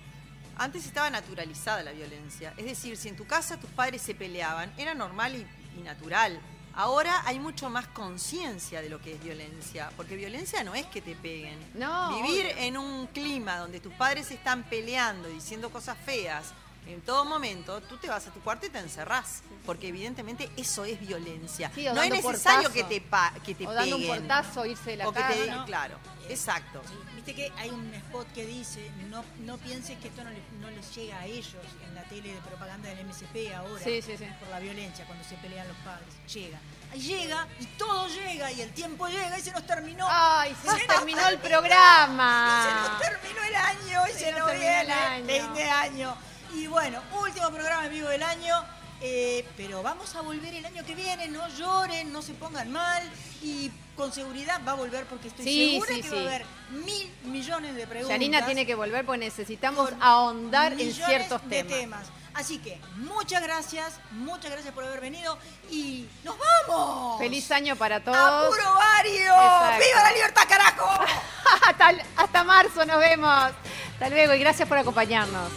Antes estaba naturalizada la violencia. Es decir, si en tu casa tus padres se peleaban, era normal y, y natural. Ahora hay mucho más conciencia de lo que es violencia, porque violencia no es que te peguen. No, Vivir obvio. en un clima donde tus padres están peleando y diciendo cosas feas En todo momento, tú te vas a tu cuarto y te encerrás, porque evidentemente eso es violencia. Sí, no es necesario portazo. que te, pa- que te O dando un portazo, irse de la o que te- casa. Claro, exacto. Viste que hay un spot que dice, no, no pienses que esto no les, no les llega a ellos en la tele de propaganda del MSP ahora, Sí, sí, sí. por la violencia, cuando se pelean los padres. Llega. Llega y todo llega y el tiempo llega y se nos terminó. Ay, se nos nos terminó el programa. Y se nos terminó el año y Se se, nos nos terminó el viene año. fin de año. Y bueno, último programa en vivo del año. eh, pero vamos a volver el año que viene, no lloren, no se pongan mal y con seguridad va a volver porque estoy Sí, segura sí, que sí. va a haber mil millones de preguntas. Yanina tiene que volver porque necesitamos ahondar en ciertos de temas. Así que muchas gracias, muchas gracias por haber venido y nos vamos. Feliz año para todos. ¡A puro Vario! ¡Viva la libertad, carajo! hasta, hasta marzo nos vemos. Hasta luego y gracias por acompañarnos.